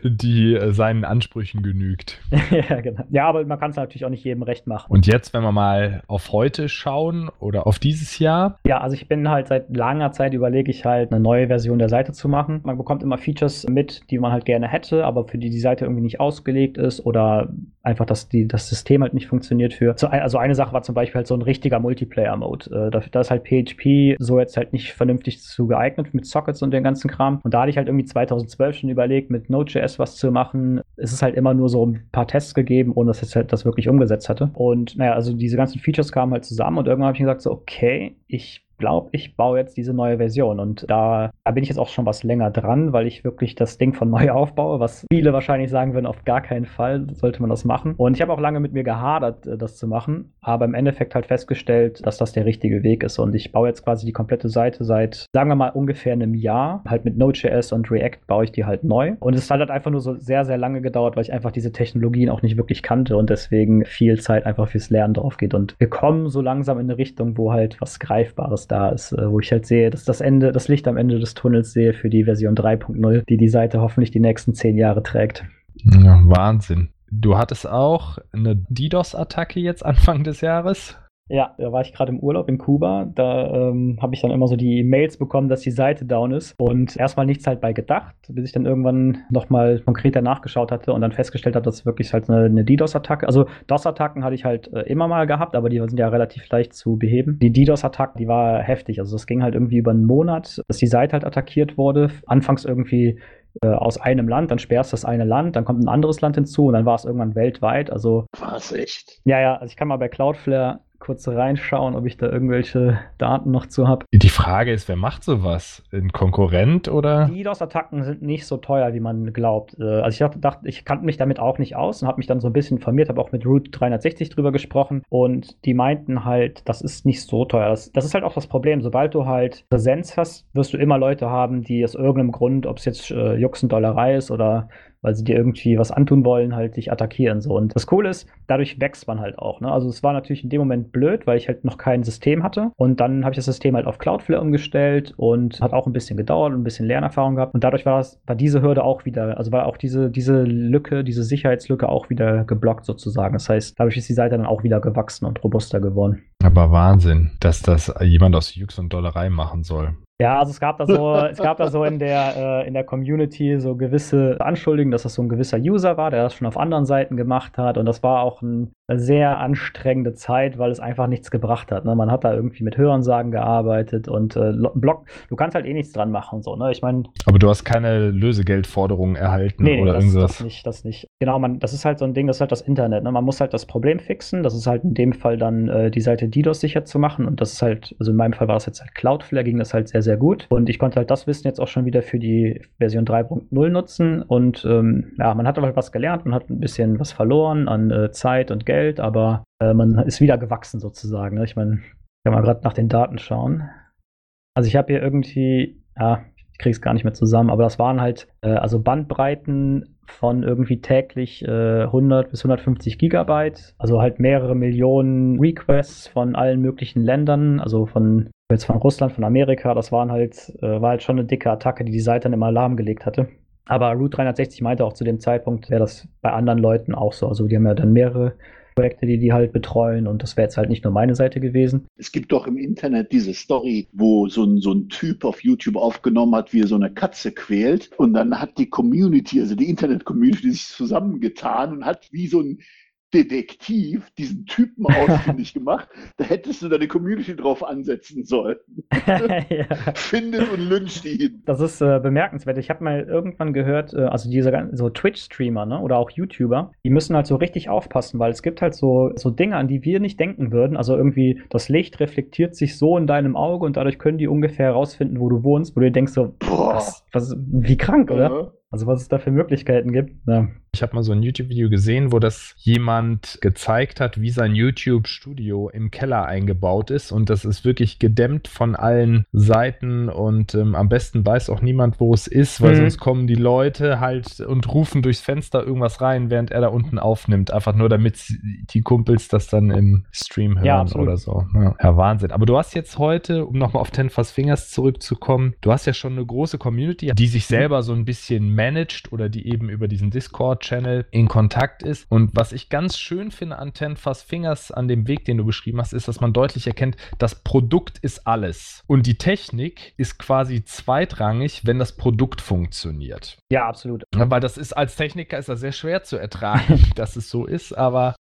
Die äh, seinen Ansprüchen genügt. ja, genau. Ja, aber man kann es natürlich auch nicht jedem recht machen. Und jetzt, wenn wir mal auf heute schauen oder auf dieses Jahr? Ja, also ich bin halt seit langer Zeit überlege ich halt eine neue Version der Seite zu machen. Man bekommt immer Features mit, die man halt gerne hätte, aber für die die Seite irgendwie nicht ausgelegt ist oder einfach, dass die, das System halt nicht funktioniert für. Also eine Sache war zum Beispiel halt so ein richtiger Multiplayer-Mode. Äh, da ist halt PHP so jetzt halt nicht vernünftig zu geeignet mit Sockets und dem ganzen Kram. Und da hatte ich halt irgendwie 2012 schon überlegt, mit Node Node.js was zu machen. Es ist halt immer nur so ein paar Tests gegeben, ohne dass ich halt das wirklich umgesetzt hatte. Und naja, also diese ganzen Features kamen halt zusammen und irgendwann habe ich gesagt, so, okay, ich glaube, ich baue jetzt diese neue Version. Und da, da, bin ich jetzt auch schon was länger dran, weil ich wirklich das Ding von neu aufbaue, was viele wahrscheinlich sagen würden, auf gar keinen Fall sollte man das machen. Und ich habe auch lange mit mir gehadert, äh, das zu machen, aber im Endeffekt halt festgestellt, dass das der richtige Weg ist. Und ich baue jetzt quasi die komplette Seite seit, sagen wir mal, ungefähr einem Jahr. Halt mit Node.js und React baue ich die halt neu. Und es hat halt einfach nur so sehr, sehr lange gedauert, weil ich einfach diese Technologien auch nicht wirklich kannte und deswegen viel Zeit einfach fürs Lernen drauf geht. Und wir kommen so langsam in eine Richtung, wo halt was Greifbares da da ist, äh, wo ich halt sehe, dass das Ende, das Licht am Ende des Tunnels sehe für die Version 3.0, die die Seite hoffentlich die nächsten zehn Jahre trägt. Ja, Wahnsinn. Du hattest auch eine DDoS-Attacke jetzt Anfang des Jahres? Ja, da war ich gerade im Urlaub in Kuba. Da ähm, habe ich dann immer so die Mails bekommen, dass die Seite down ist. Und erstmal nichts halt bei gedacht, bis ich dann irgendwann nochmal konkreter nachgeschaut hatte und dann festgestellt habe, dass es wirklich halt eine, eine DDoS-Attacke. Also DOS-Attacken hatte ich halt äh, immer mal gehabt, aber die sind ja relativ leicht zu beheben. Die DDoS-Attacke, die war heftig. Also es ging halt irgendwie über einen Monat, dass die Seite halt attackiert wurde. Anfangs irgendwie äh, aus einem Land, dann sperrst du das eine Land, dann kommt ein anderes Land hinzu und dann war es irgendwann weltweit. Also war es echt? Ja, ja. Also ich kann mal bei Cloudflare kurz reinschauen, ob ich da irgendwelche Daten noch zu habe. Die Frage ist, wer macht sowas? Ein Konkurrent oder? DDoS-Attacken sind nicht so teuer, wie man glaubt. Äh, also ich dachte, dachte ich kannte mich damit auch nicht aus und habe mich dann so ein bisschen informiert, habe auch mit Route 360 drüber gesprochen und die meinten halt, das ist nicht so teuer. Das, das ist halt auch das Problem. Sobald du halt Präsenz hast, wirst du immer Leute haben, die aus irgendeinem Grund, ob es jetzt äh, Juxendollerei ist oder weil sie dir irgendwie was antun wollen, halt dich attackieren. So. Und das Coole ist, dadurch wächst man halt auch. Ne? Also es war natürlich in dem Moment blöd, weil ich halt noch kein System hatte. Und dann habe ich das System halt auf Cloudflare umgestellt und hat auch ein bisschen gedauert und ein bisschen Lernerfahrung gehabt. Und dadurch war, das, war diese Hürde auch wieder, also war auch diese, diese Lücke, diese Sicherheitslücke auch wieder geblockt sozusagen. Das heißt, dadurch ist die Seite dann auch wieder gewachsen und robuster geworden. Aber Wahnsinn, dass das jemand aus Jux und Dollerei machen soll. Ja, also es gab da so, es gab da so in der, äh, in der Community so gewisse Anschuldigungen, dass das so ein gewisser User war, der das schon auf anderen Seiten gemacht hat. Und das war auch ein, eine sehr anstrengende Zeit, weil es einfach nichts gebracht hat. Ne? Man hat da irgendwie mit Hörensagen gearbeitet und äh, Block, du kannst halt eh nichts dran machen. So, ne? Ich meine. Aber du hast keine Lösegeldforderungen erhalten nee, nee, oder das, irgendwas. Das nicht, das nicht. Genau, man, das ist halt so ein Ding, das ist halt das Internet. Ne? Man muss halt das Problem fixen. Das ist halt in dem Fall dann äh, die Seite DDoS sicher zu machen. Und das ist halt, also in meinem Fall war das jetzt halt Cloudflare, ging das halt sehr, sehr gut. Und ich konnte halt das Wissen jetzt auch schon wieder für die Version 3.0 nutzen. Und ähm, ja, man hat aber was gelernt, man hat ein bisschen was verloren an äh, Zeit und Geld, aber äh, man ist wieder gewachsen sozusagen. Ne? Ich meine, ich kann mal gerade nach den Daten schauen. Also ich habe hier irgendwie, ja, ich kriege es gar nicht mehr zusammen, aber das waren halt äh, also Bandbreiten von irgendwie täglich äh, 100 bis 150 Gigabyte, also halt mehrere Millionen Requests von allen möglichen Ländern, also von jetzt von Russland, von Amerika, das waren halt, äh, war halt schon eine dicke Attacke, die die Seite dann im Alarm gelegt hatte. Aber Route 360 meinte auch zu dem Zeitpunkt, wäre das bei anderen Leuten auch so. Also die haben ja dann mehrere Projekte, die die halt betreuen und das wäre jetzt halt nicht nur meine Seite gewesen. Es gibt doch im Internet diese Story, wo so ein, so ein Typ auf YouTube aufgenommen hat, wie er so eine Katze quält und dann hat die Community, also die Internet-Community sich zusammengetan und hat wie so ein Detektiv diesen Typen ausfindig gemacht, da hättest du deine Community drauf ansetzen sollen. ja. Findet und lyncht ihn. Das ist äh, bemerkenswert. Ich habe mal irgendwann gehört, äh, also diese so Twitch-Streamer ne, oder auch YouTuber, die müssen halt so richtig aufpassen, weil es gibt halt so, so Dinge, an die wir nicht denken würden. Also irgendwie das Licht reflektiert sich so in deinem Auge und dadurch können die ungefähr herausfinden, wo du wohnst, wo du denkst so, Boah. Was, was, wie krank, oder? Ja. Also was es da für Möglichkeiten gibt. Ja. Ich habe mal so ein YouTube-Video gesehen, wo das jemand gezeigt hat, wie sein YouTube-Studio im Keller eingebaut ist. Und das ist wirklich gedämmt von allen Seiten. Und ähm, am besten weiß auch niemand, wo es ist, weil mhm. sonst kommen die Leute halt und rufen durchs Fenster irgendwas rein, während er da unten aufnimmt. Einfach nur, damit die Kumpels das dann im Stream hören ja, oder so. Ja. ja, Wahnsinn. Aber du hast jetzt heute, um nochmal auf Ten Fast Fingers zurückzukommen, du hast ja schon eine große Community, die sich selber so ein bisschen managt oder die eben über diesen Discord-Channel in Kontakt ist. Und was ich ganz schön finde an Ten Fast Fingers, an dem Weg, den du beschrieben hast, ist, dass man deutlich erkennt, das Produkt ist alles. Und die Technik ist quasi zweitrangig, wenn das Produkt funktioniert. Ja, absolut. Weil das ist als Techniker ist das sehr schwer zu ertragen, dass es so ist, aber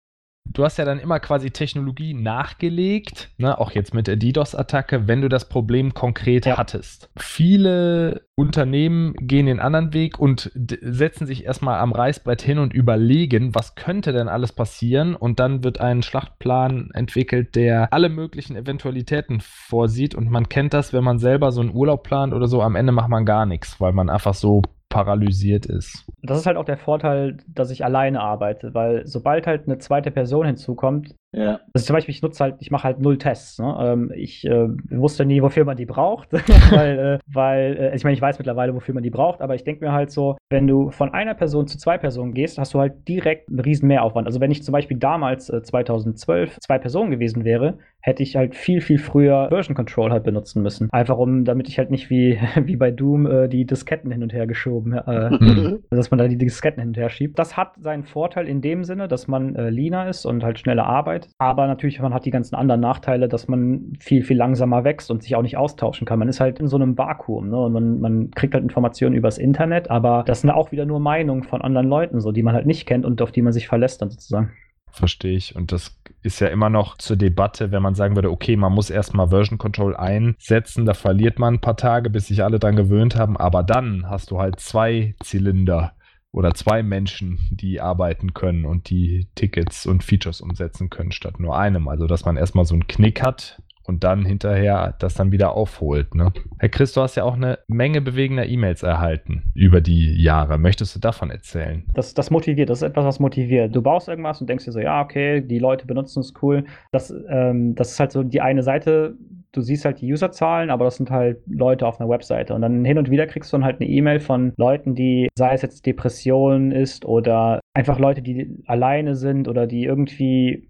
du hast ja dann immer quasi Technologie nachgelegt, ne, auch jetzt mit der DDoS-Attacke, wenn du das Problem konkret ja. hattest. Viele Unternehmen gehen den anderen Weg und setzen sich erstmal am Reißbrett hin und überlegen, was könnte denn alles passieren und dann wird ein Schlachtplan entwickelt, der alle möglichen Eventualitäten vorsieht und man kennt das, wenn man selber so einen Urlaub plant oder so, am Ende macht man gar nichts, weil man einfach so paralysiert ist. Das ist halt auch der Vorteil, dass ich alleine arbeite, weil sobald halt eine zweite Person hinzukommt, Ja. Also zum Beispiel, ich nutze halt, ich mache halt null Tests. Ne? Ähm, ich äh, wusste nie, wofür man die braucht, weil, äh, weil äh, ich meine, ich weiß mittlerweile, wofür man die braucht, aber ich denke mir halt so, wenn du von einer Person zu zwei Personen gehst, hast du halt direkt einen riesen Mehraufwand. Also wenn ich zum Beispiel damals 2012 äh, zwei Personen gewesen wäre, hätte ich halt viel, viel früher Version Control halt benutzen müssen. Einfach um, damit ich halt nicht wie, wie bei Doom äh, die Disketten hin und her geschoben, äh, mhm. dass man da die Disketten hin und her schiebt. Das hat seinen Vorteil in dem Sinne, dass man äh, leaner ist und halt schneller arbeitet. Aber natürlich, man hat die ganzen anderen Nachteile, dass man viel, viel langsamer wächst und sich auch nicht austauschen kann. Man ist halt in so einem Vakuum, ne? Und man, man kriegt halt Informationen übers Internet, aber das sind auch wieder nur Meinungen von anderen Leuten, so, die man halt nicht kennt und auf die man sich verlässt dann sozusagen. Verstehe ich. Und das ist ja immer noch zur Debatte, wenn man sagen würde, okay, man muss erstmal Version Control einsetzen, da verliert man ein paar Tage, bis sich alle dran gewöhnt haben, aber dann hast du halt zwei Zylinder oder zwei Menschen, die arbeiten können und die Tickets und Features umsetzen können, statt nur einem. Also, dass man erstmal so einen Knick hat, und dann hinterher das dann wieder aufholt. Ne? Herr Chris, du hast ja auch eine Menge bewegender E-Mails erhalten über die Jahre. Möchtest du davon erzählen? Das, das motiviert, das ist etwas, was motiviert. Du baust irgendwas und denkst dir so, ja, okay, die Leute benutzen es cool. Das, ähm, das ist halt so die eine Seite, du siehst halt die Userzahlen, aber das sind halt Leute auf einer Webseite. Und dann hin und wieder kriegst du dann halt eine E-Mail von Leuten, die, sei es jetzt Depression ist oder einfach Leute, die alleine sind oder die irgendwie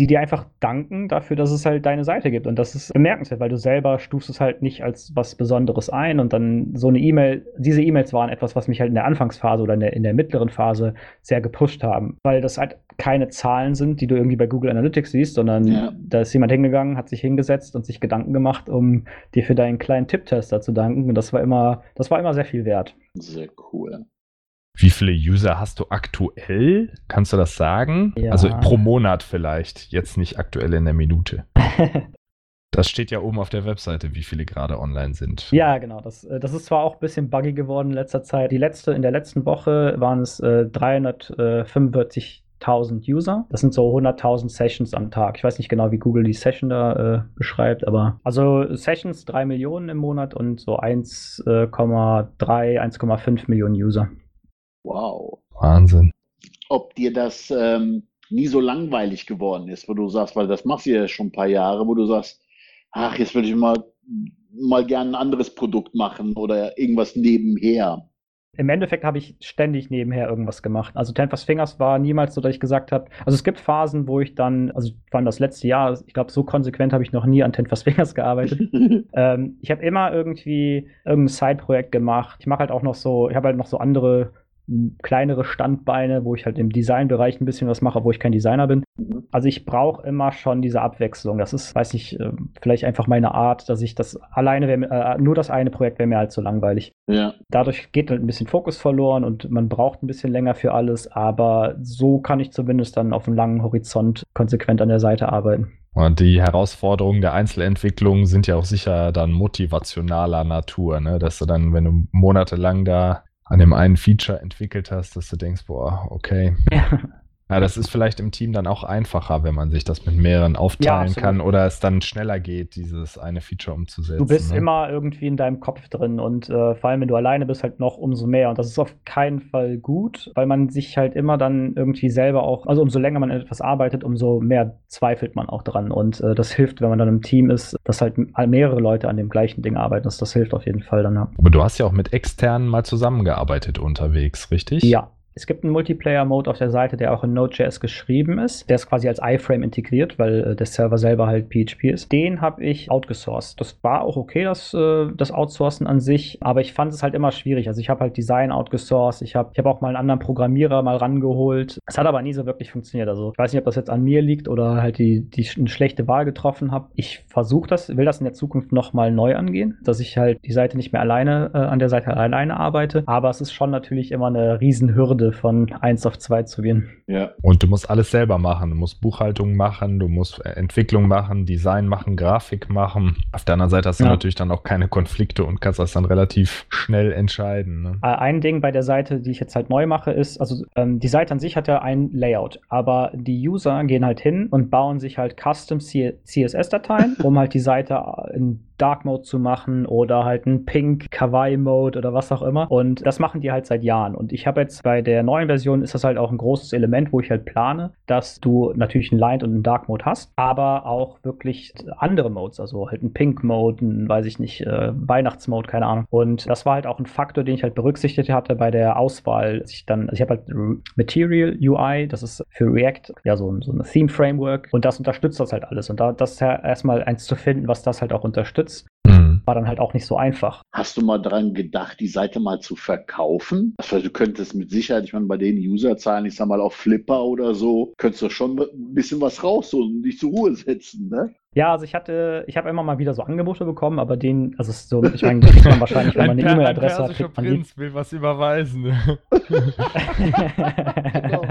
die dir einfach danken dafür, dass es halt deine Seite gibt. Und das ist bemerkenswert, weil du selber stufst es halt nicht als was Besonderes ein. Und dann so eine E-Mail, diese E-Mails waren etwas, was mich halt in der Anfangsphase oder in der, in der mittleren Phase sehr gepusht haben. Weil das halt keine Zahlen sind, die du irgendwie bei Google Analytics siehst, sondern ja. da ist jemand hingegangen, hat sich hingesetzt und sich Gedanken gemacht, um dir für deinen kleinen Tipptester zu danken. Und das war immer, das war immer sehr viel wert. Sehr cool. Wie viele User hast du aktuell? Kannst du das sagen? Ja. Also pro Monat vielleicht, jetzt nicht aktuell in der Minute. Das steht ja oben auf der Webseite, wie viele gerade online sind. Ja, genau. Das, äh, das ist zwar auch ein bisschen buggy geworden in letzter Zeit. Die letzte, in der letzten Woche waren es äh, 345.000 User. Das sind so 100.000 Sessions am Tag. Ich weiß nicht genau, wie Google die Session da äh, beschreibt, aber also Sessions 3 Millionen im Monat und so 1,3, 1,5 Millionen User. Wow. Wahnsinn. Ob dir das ähm, nie so langweilig geworden ist, wo du sagst, weil das machst du ja schon ein paar Jahre, wo du sagst, ach, jetzt würde ich mal, mal gerne ein anderes Produkt machen oder irgendwas nebenher. Im Endeffekt habe ich ständig nebenher irgendwas gemacht. Also Ten Fast Fingers war niemals so, dass ich gesagt habe, also es gibt Phasen, wo ich dann, also vor allem das letzte Jahr, ich glaube, so konsequent habe ich noch nie an Ten Fast Fingers gearbeitet. ähm, ich habe immer irgendwie irgendein Side-Projekt gemacht. Ich mache halt auch noch so, ich habe halt noch so andere kleinere Standbeine, wo ich halt im Designbereich ein bisschen was mache, wo ich kein Designer bin. Mhm. Also ich brauche immer schon diese Abwechslung. Das ist, weiß ich, äh, vielleicht einfach meine Art, dass ich das alleine, wär, äh, nur das eine Projekt wäre mir halt zu langweilig. Ja. Dadurch geht halt ein bisschen Fokus verloren und man braucht ein bisschen länger für alles, aber so kann ich zumindest dann auf einem langen Horizont konsequent an der Seite arbeiten. Und die Herausforderungen der Einzelentwicklung sind ja auch sicher dann motivationaler Natur, ne? dass du dann, wenn du monatelang da an dem einen Feature entwickelt hast, dass du denkst, boah, okay. Ja. Ja, das ist vielleicht im Team dann auch einfacher, wenn man sich das mit mehreren aufteilen ja, kann oder es dann schneller geht, dieses eine Feature umzusetzen. Du bist ne? immer irgendwie in deinem Kopf drin und äh, vor allem, wenn du alleine bist, halt noch umso mehr. Und das ist auf keinen Fall gut, weil man sich halt immer dann irgendwie selber auch, also umso länger man etwas arbeitet, umso mehr zweifelt man auch dran. Und äh, das hilft, wenn man dann im Team ist, dass halt mehrere Leute an dem gleichen Ding arbeiten. Das, das hilft auf jeden Fall dann. Ja. Aber du hast ja auch mit externen mal zusammengearbeitet unterwegs, richtig? Ja, es gibt einen Multiplayer-Mode auf der Seite, der auch in Node.js geschrieben ist. Der ist quasi als iFrame integriert, weil äh, der Server selber halt PHP ist. Den habe ich outgesourced. Das war auch okay, das, äh, das Outsourcen an sich, aber ich fand es halt immer schwierig. Also ich habe halt Design outgesourced, ich habe ich hab auch mal einen anderen Programmierer mal rangeholt. Es hat aber nie so wirklich funktioniert. Also ich weiß nicht, ob das jetzt an mir liegt oder halt die, die eine schlechte Wahl getroffen habe. Ich versuche das, will das in der Zukunft nochmal neu angehen, dass ich halt die Seite nicht mehr alleine äh, an der Seite alleine arbeite. Aber es ist schon natürlich immer eine Riesenhürde Hürde von 1 auf 2 zu gehen. Ja. Und du musst alles selber machen. Du musst Buchhaltung machen, du musst Entwicklung machen, Design machen, Grafik machen. Auf der anderen Seite hast du ja. natürlich dann auch keine Konflikte und kannst das dann relativ schnell entscheiden. Ne? Äh, ein Ding bei der Seite, die ich jetzt halt neu mache, ist, also ähm, die Seite an sich hat ja ein Layout, aber die User gehen halt hin und bauen sich halt Custom CSS-Dateien, um halt die Seite in Dark Mode zu machen oder halt einen Pink Kawaii Mode oder was auch immer. Und das machen die halt seit Jahren. Und ich habe jetzt bei der neuen Version ist das halt auch ein großes Element, wo ich halt plane, dass du natürlich einen Light und einen Dark Mode hast, aber auch wirklich andere Modes, also halt einen Pink Mode, einen, weiß ich nicht, äh, Weihnachtsmode, keine Ahnung. Und das war halt auch ein Faktor, den ich halt berücksichtigt hatte bei der Auswahl. Ich dann, also ich habe halt Material UI, das ist für React ja so, so ein Theme Framework und das unterstützt das halt alles. Und da das ist ja erstmal eins zu finden, was das halt auch unterstützt war dann halt auch nicht so einfach. Hast du mal daran gedacht, die Seite mal zu verkaufen? Also du könntest mit Sicherheit, ich meine, bei den Userzahlen, ich sag mal auf Flipper oder so, könntest du schon ein bisschen was rausholen und dich zur Ruhe setzen, ne? Ja, also ich hatte, ich habe immer mal wieder so Angebote bekommen, aber den, also so, ich meine, kriegt man wahrscheinlich, wenn man eine E-Mail-Adresse hat, kriegt man Prinz die. will was überweisen. genau.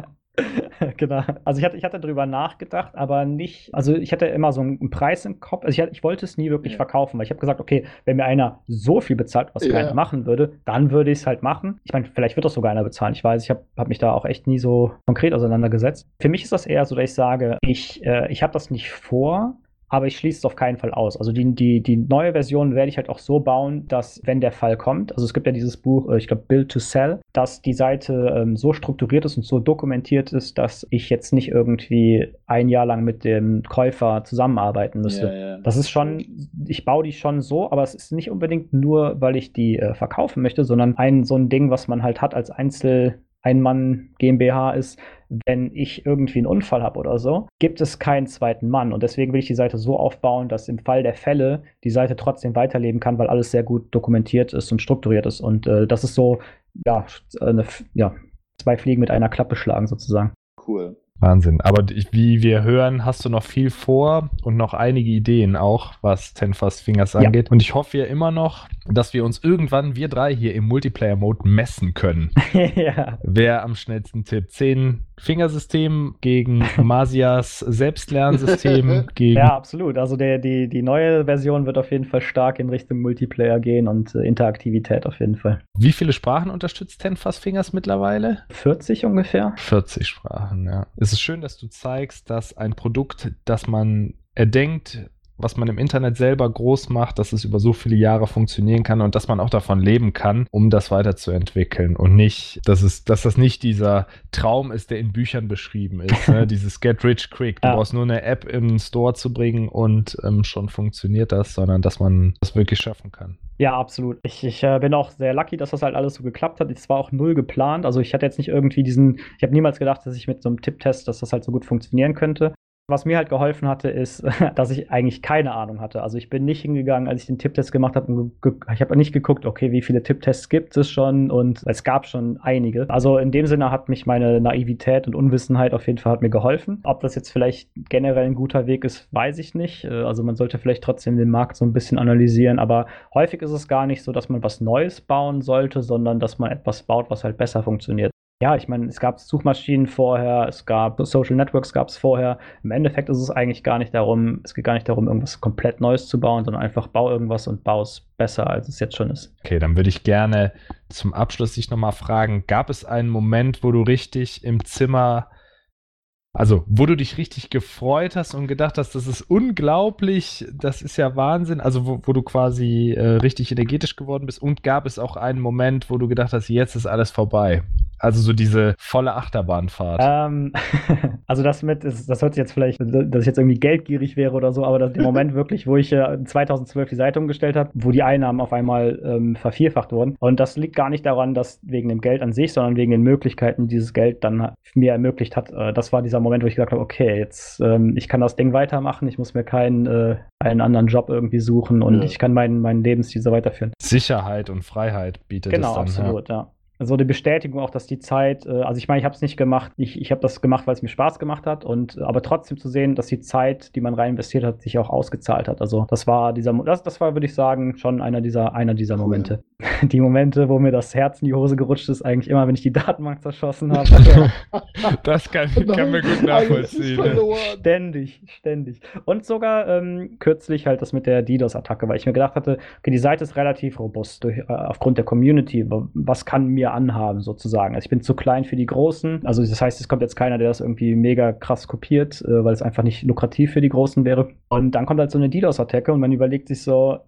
Genau. Also ich hatte, ich hatte darüber nachgedacht, aber nicht, also ich hatte immer so einen Preis im Kopf. Also ich, ich wollte es nie wirklich ja. verkaufen, weil ich habe gesagt, okay, wenn mir einer so viel bezahlt, was ja. keiner machen würde, dann würde ich es halt machen. Ich meine, vielleicht wird das sogar einer bezahlen. Ich weiß, ich habe hab mich da auch echt nie so konkret auseinandergesetzt. Für mich ist das eher so, dass ich sage, ich, äh, ich habe das nicht vor, aber ich schließe es auf keinen Fall aus. Also die, die, die neue Version werde ich halt auch so bauen, dass, wenn der Fall kommt, also es gibt ja dieses Buch, äh, ich glaube, Build to Sell, dass die Seite ähm, so strukturiert ist und so dokumentiert ist, dass ich jetzt nicht irgendwie ein Jahr lang mit dem Käufer zusammenarbeiten müsste. Ja, ja. Das ist schon, ich baue die schon so, aber es ist nicht unbedingt nur, weil ich die äh, verkaufen möchte, sondern ein so ein Ding, was man halt hat als Einzel ein-Mann GmbH ist, wenn ich irgendwie einen Unfall habe oder so, gibt es keinen zweiten Mann. Und deswegen will ich die Seite so aufbauen, dass im Fall der Fälle die Seite trotzdem weiterleben kann, weil alles sehr gut dokumentiert ist und strukturiert ist. Und äh, das ist so, ja, eine, ja, zwei Fliegen mit einer Klappe schlagen sozusagen. Cool. Wahnsinn. Aber wie wir hören, hast du noch viel vor und noch einige Ideen auch, was Ten Fast Fingers angeht. Ja. Und ich hoffe ja immer noch, dass wir uns irgendwann, wir drei hier im Multiplayer-Mode messen können. ja. Wer am schnellsten tippt. Zehn Fingersystem gegen Masias Selbstlernsystem gegen. Ja, absolut. Also der, die, die neue Version wird auf jeden Fall stark in Richtung Multiplayer gehen und äh, Interaktivität auf jeden Fall. Wie viele Sprachen unterstützt Ten Fast Fingers mittlerweile? 40 ungefähr. 40 Sprachen, ja. Es ist schön, dass du zeigst, dass ein Produkt, das man erdenkt, was man im Internet selber groß macht, dass es über so viele Jahre funktionieren kann und dass man auch davon leben kann, um das weiterzuentwickeln und nicht, dass es, dass das nicht dieser Traum ist, der in Büchern beschrieben ist, ne? dieses Get Rich Quick. Du ja. brauchst nur eine App im Store zu bringen und ähm, schon funktioniert das, sondern dass man das wirklich schaffen kann. Ja, absolut. Ich, ich äh, bin auch sehr lucky, dass das halt alles so geklappt hat. Es war auch null geplant. Also ich hatte jetzt nicht irgendwie diesen, ich habe niemals gedacht, dass ich mit so einem Tipptest, dass das halt so gut funktionieren könnte. Was mir halt geholfen hatte, ist, dass ich eigentlich keine Ahnung hatte. Also ich bin nicht hingegangen, als ich den Tipptest gemacht habe. Ich habe nicht geguckt, okay, wie viele Tipptests gibt es schon und es gab schon einige. Also in dem Sinne hat mich meine Naivität und Unwissenheit auf jeden Fall hat mir geholfen. Ob das jetzt vielleicht generell ein guter Weg ist, weiß ich nicht. Äh, also man sollte vielleicht trotzdem den Markt so ein bisschen analysieren. Aber häufig ist es gar nicht so, dass man was Neues bauen sollte, sondern dass man etwas baut, was halt besser funktioniert ja, ich meine, es gab Suchmaschinen vorher, es gab Social Networks gab es vorher. Im Endeffekt ist es eigentlich gar nicht darum, es geht gar nicht darum, irgendwas komplett Neues zu bauen, sondern einfach bau irgendwas und bau es besser, als es jetzt schon ist. Okay, dann würde ich gerne zum Abschluss dich nochmal fragen, gab es einen Moment, wo du richtig im Zimmer also, wo du dich richtig gefreut hast und gedacht hast, das ist unglaublich, das ist ja Wahnsinn. Also, wo, wo du quasi äh, richtig energetisch geworden bist. Und gab es auch einen Moment, wo du gedacht hast, jetzt ist alles vorbei. Also so diese volle Achterbahnfahrt. Ähm, also das mit, das hört sich jetzt vielleicht, dass ich jetzt irgendwie geldgierig wäre oder so, aber das, der Moment wirklich, wo ich äh, 2012 die Seite umgestellt habe, wo die Einnahmen auf einmal ähm, vervierfacht wurden. Und das liegt gar nicht daran, dass wegen dem Geld an sich, sondern wegen den Möglichkeiten, die dieses Geld dann mir ermöglicht hat. Äh, das war dieser Moment, wo ich gesagt habe, okay, jetzt ähm, ich kann das Ding weitermachen, ich muss mir keinen äh, einen anderen Job irgendwie suchen und ja. ich kann meinen, meinen Lebensstil so weiterführen. Sicherheit und Freiheit bietet genau, es dann. Genau, absolut, ja. ja so die Bestätigung auch, dass die Zeit, äh, also ich meine, ich habe es nicht gemacht, ich, ich habe das gemacht, weil es mir Spaß gemacht hat und aber trotzdem zu sehen, dass die Zeit, die man rein investiert hat, sich auch ausgezahlt hat. Also das war dieser, das, das war, würde ich sagen, schon einer dieser, einer dieser Momente. Cool. Die Momente, wo mir das Herz in die Hose gerutscht ist, eigentlich immer, wenn ich die Datenbank zerschossen habe. das kann, kann mir gut nachvollziehen. ständig, ständig. Und sogar ähm, kürzlich halt das mit der DDoS-Attacke, weil ich mir gedacht hatte, okay, die Seite ist relativ robust durch, äh, aufgrund der Community. Was kann mir anhaben, sozusagen. Also ich bin zu klein für die Großen. Also das heißt, es kommt jetzt keiner, der das irgendwie mega krass kopiert, äh, weil es einfach nicht lukrativ für die Großen wäre. Und dann kommt halt so eine DDoS-Attacke und man überlegt sich so,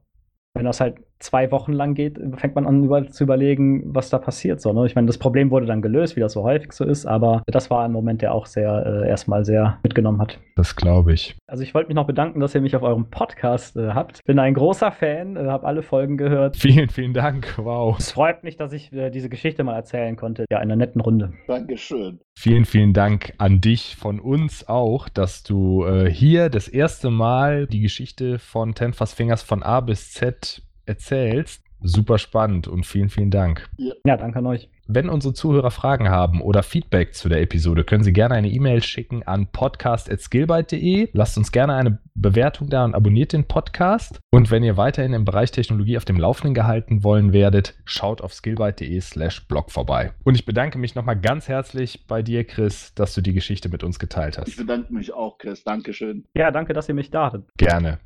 wenn das halt zwei Wochen lang geht, fängt man an über, zu überlegen, was da passiert. So, ne? Ich meine, das Problem wurde dann gelöst, wie das so häufig so ist, aber das war ein Moment, der auch sehr äh, erstmal sehr mitgenommen hat. Das glaube ich. Also ich wollte mich noch bedanken, dass ihr mich auf eurem Podcast äh, habt. Bin ein großer Fan, äh, habe alle Folgen gehört. Vielen, vielen Dank. Wow. Es freut mich, dass ich äh, diese Geschichte mal erzählen konnte. Ja, in einer netten Runde. Dankeschön. Vielen, vielen Dank an dich von uns auch, dass du äh, hier das erste Mal die Geschichte von Ten Fingers von A bis Z erzählst. Super spannend und vielen, vielen Dank. Ja, danke an euch. Wenn unsere Zuhörer Fragen haben oder Feedback zu der Episode, können sie gerne eine E-Mail schicken an podcast.skillbyte.de. Lasst uns gerne eine Bewertung da und abonniert den Podcast. Und wenn ihr weiterhin im Bereich Technologie auf dem Laufenden gehalten wollen werdet, schaut auf skillbyte.de slash blog vorbei. Und ich bedanke mich nochmal ganz herzlich bei dir, Chris, dass du die Geschichte mit uns geteilt hast. Ich bedanke mich auch, Chris. Dankeschön. Ja, danke, dass ihr mich da hattet. Gerne.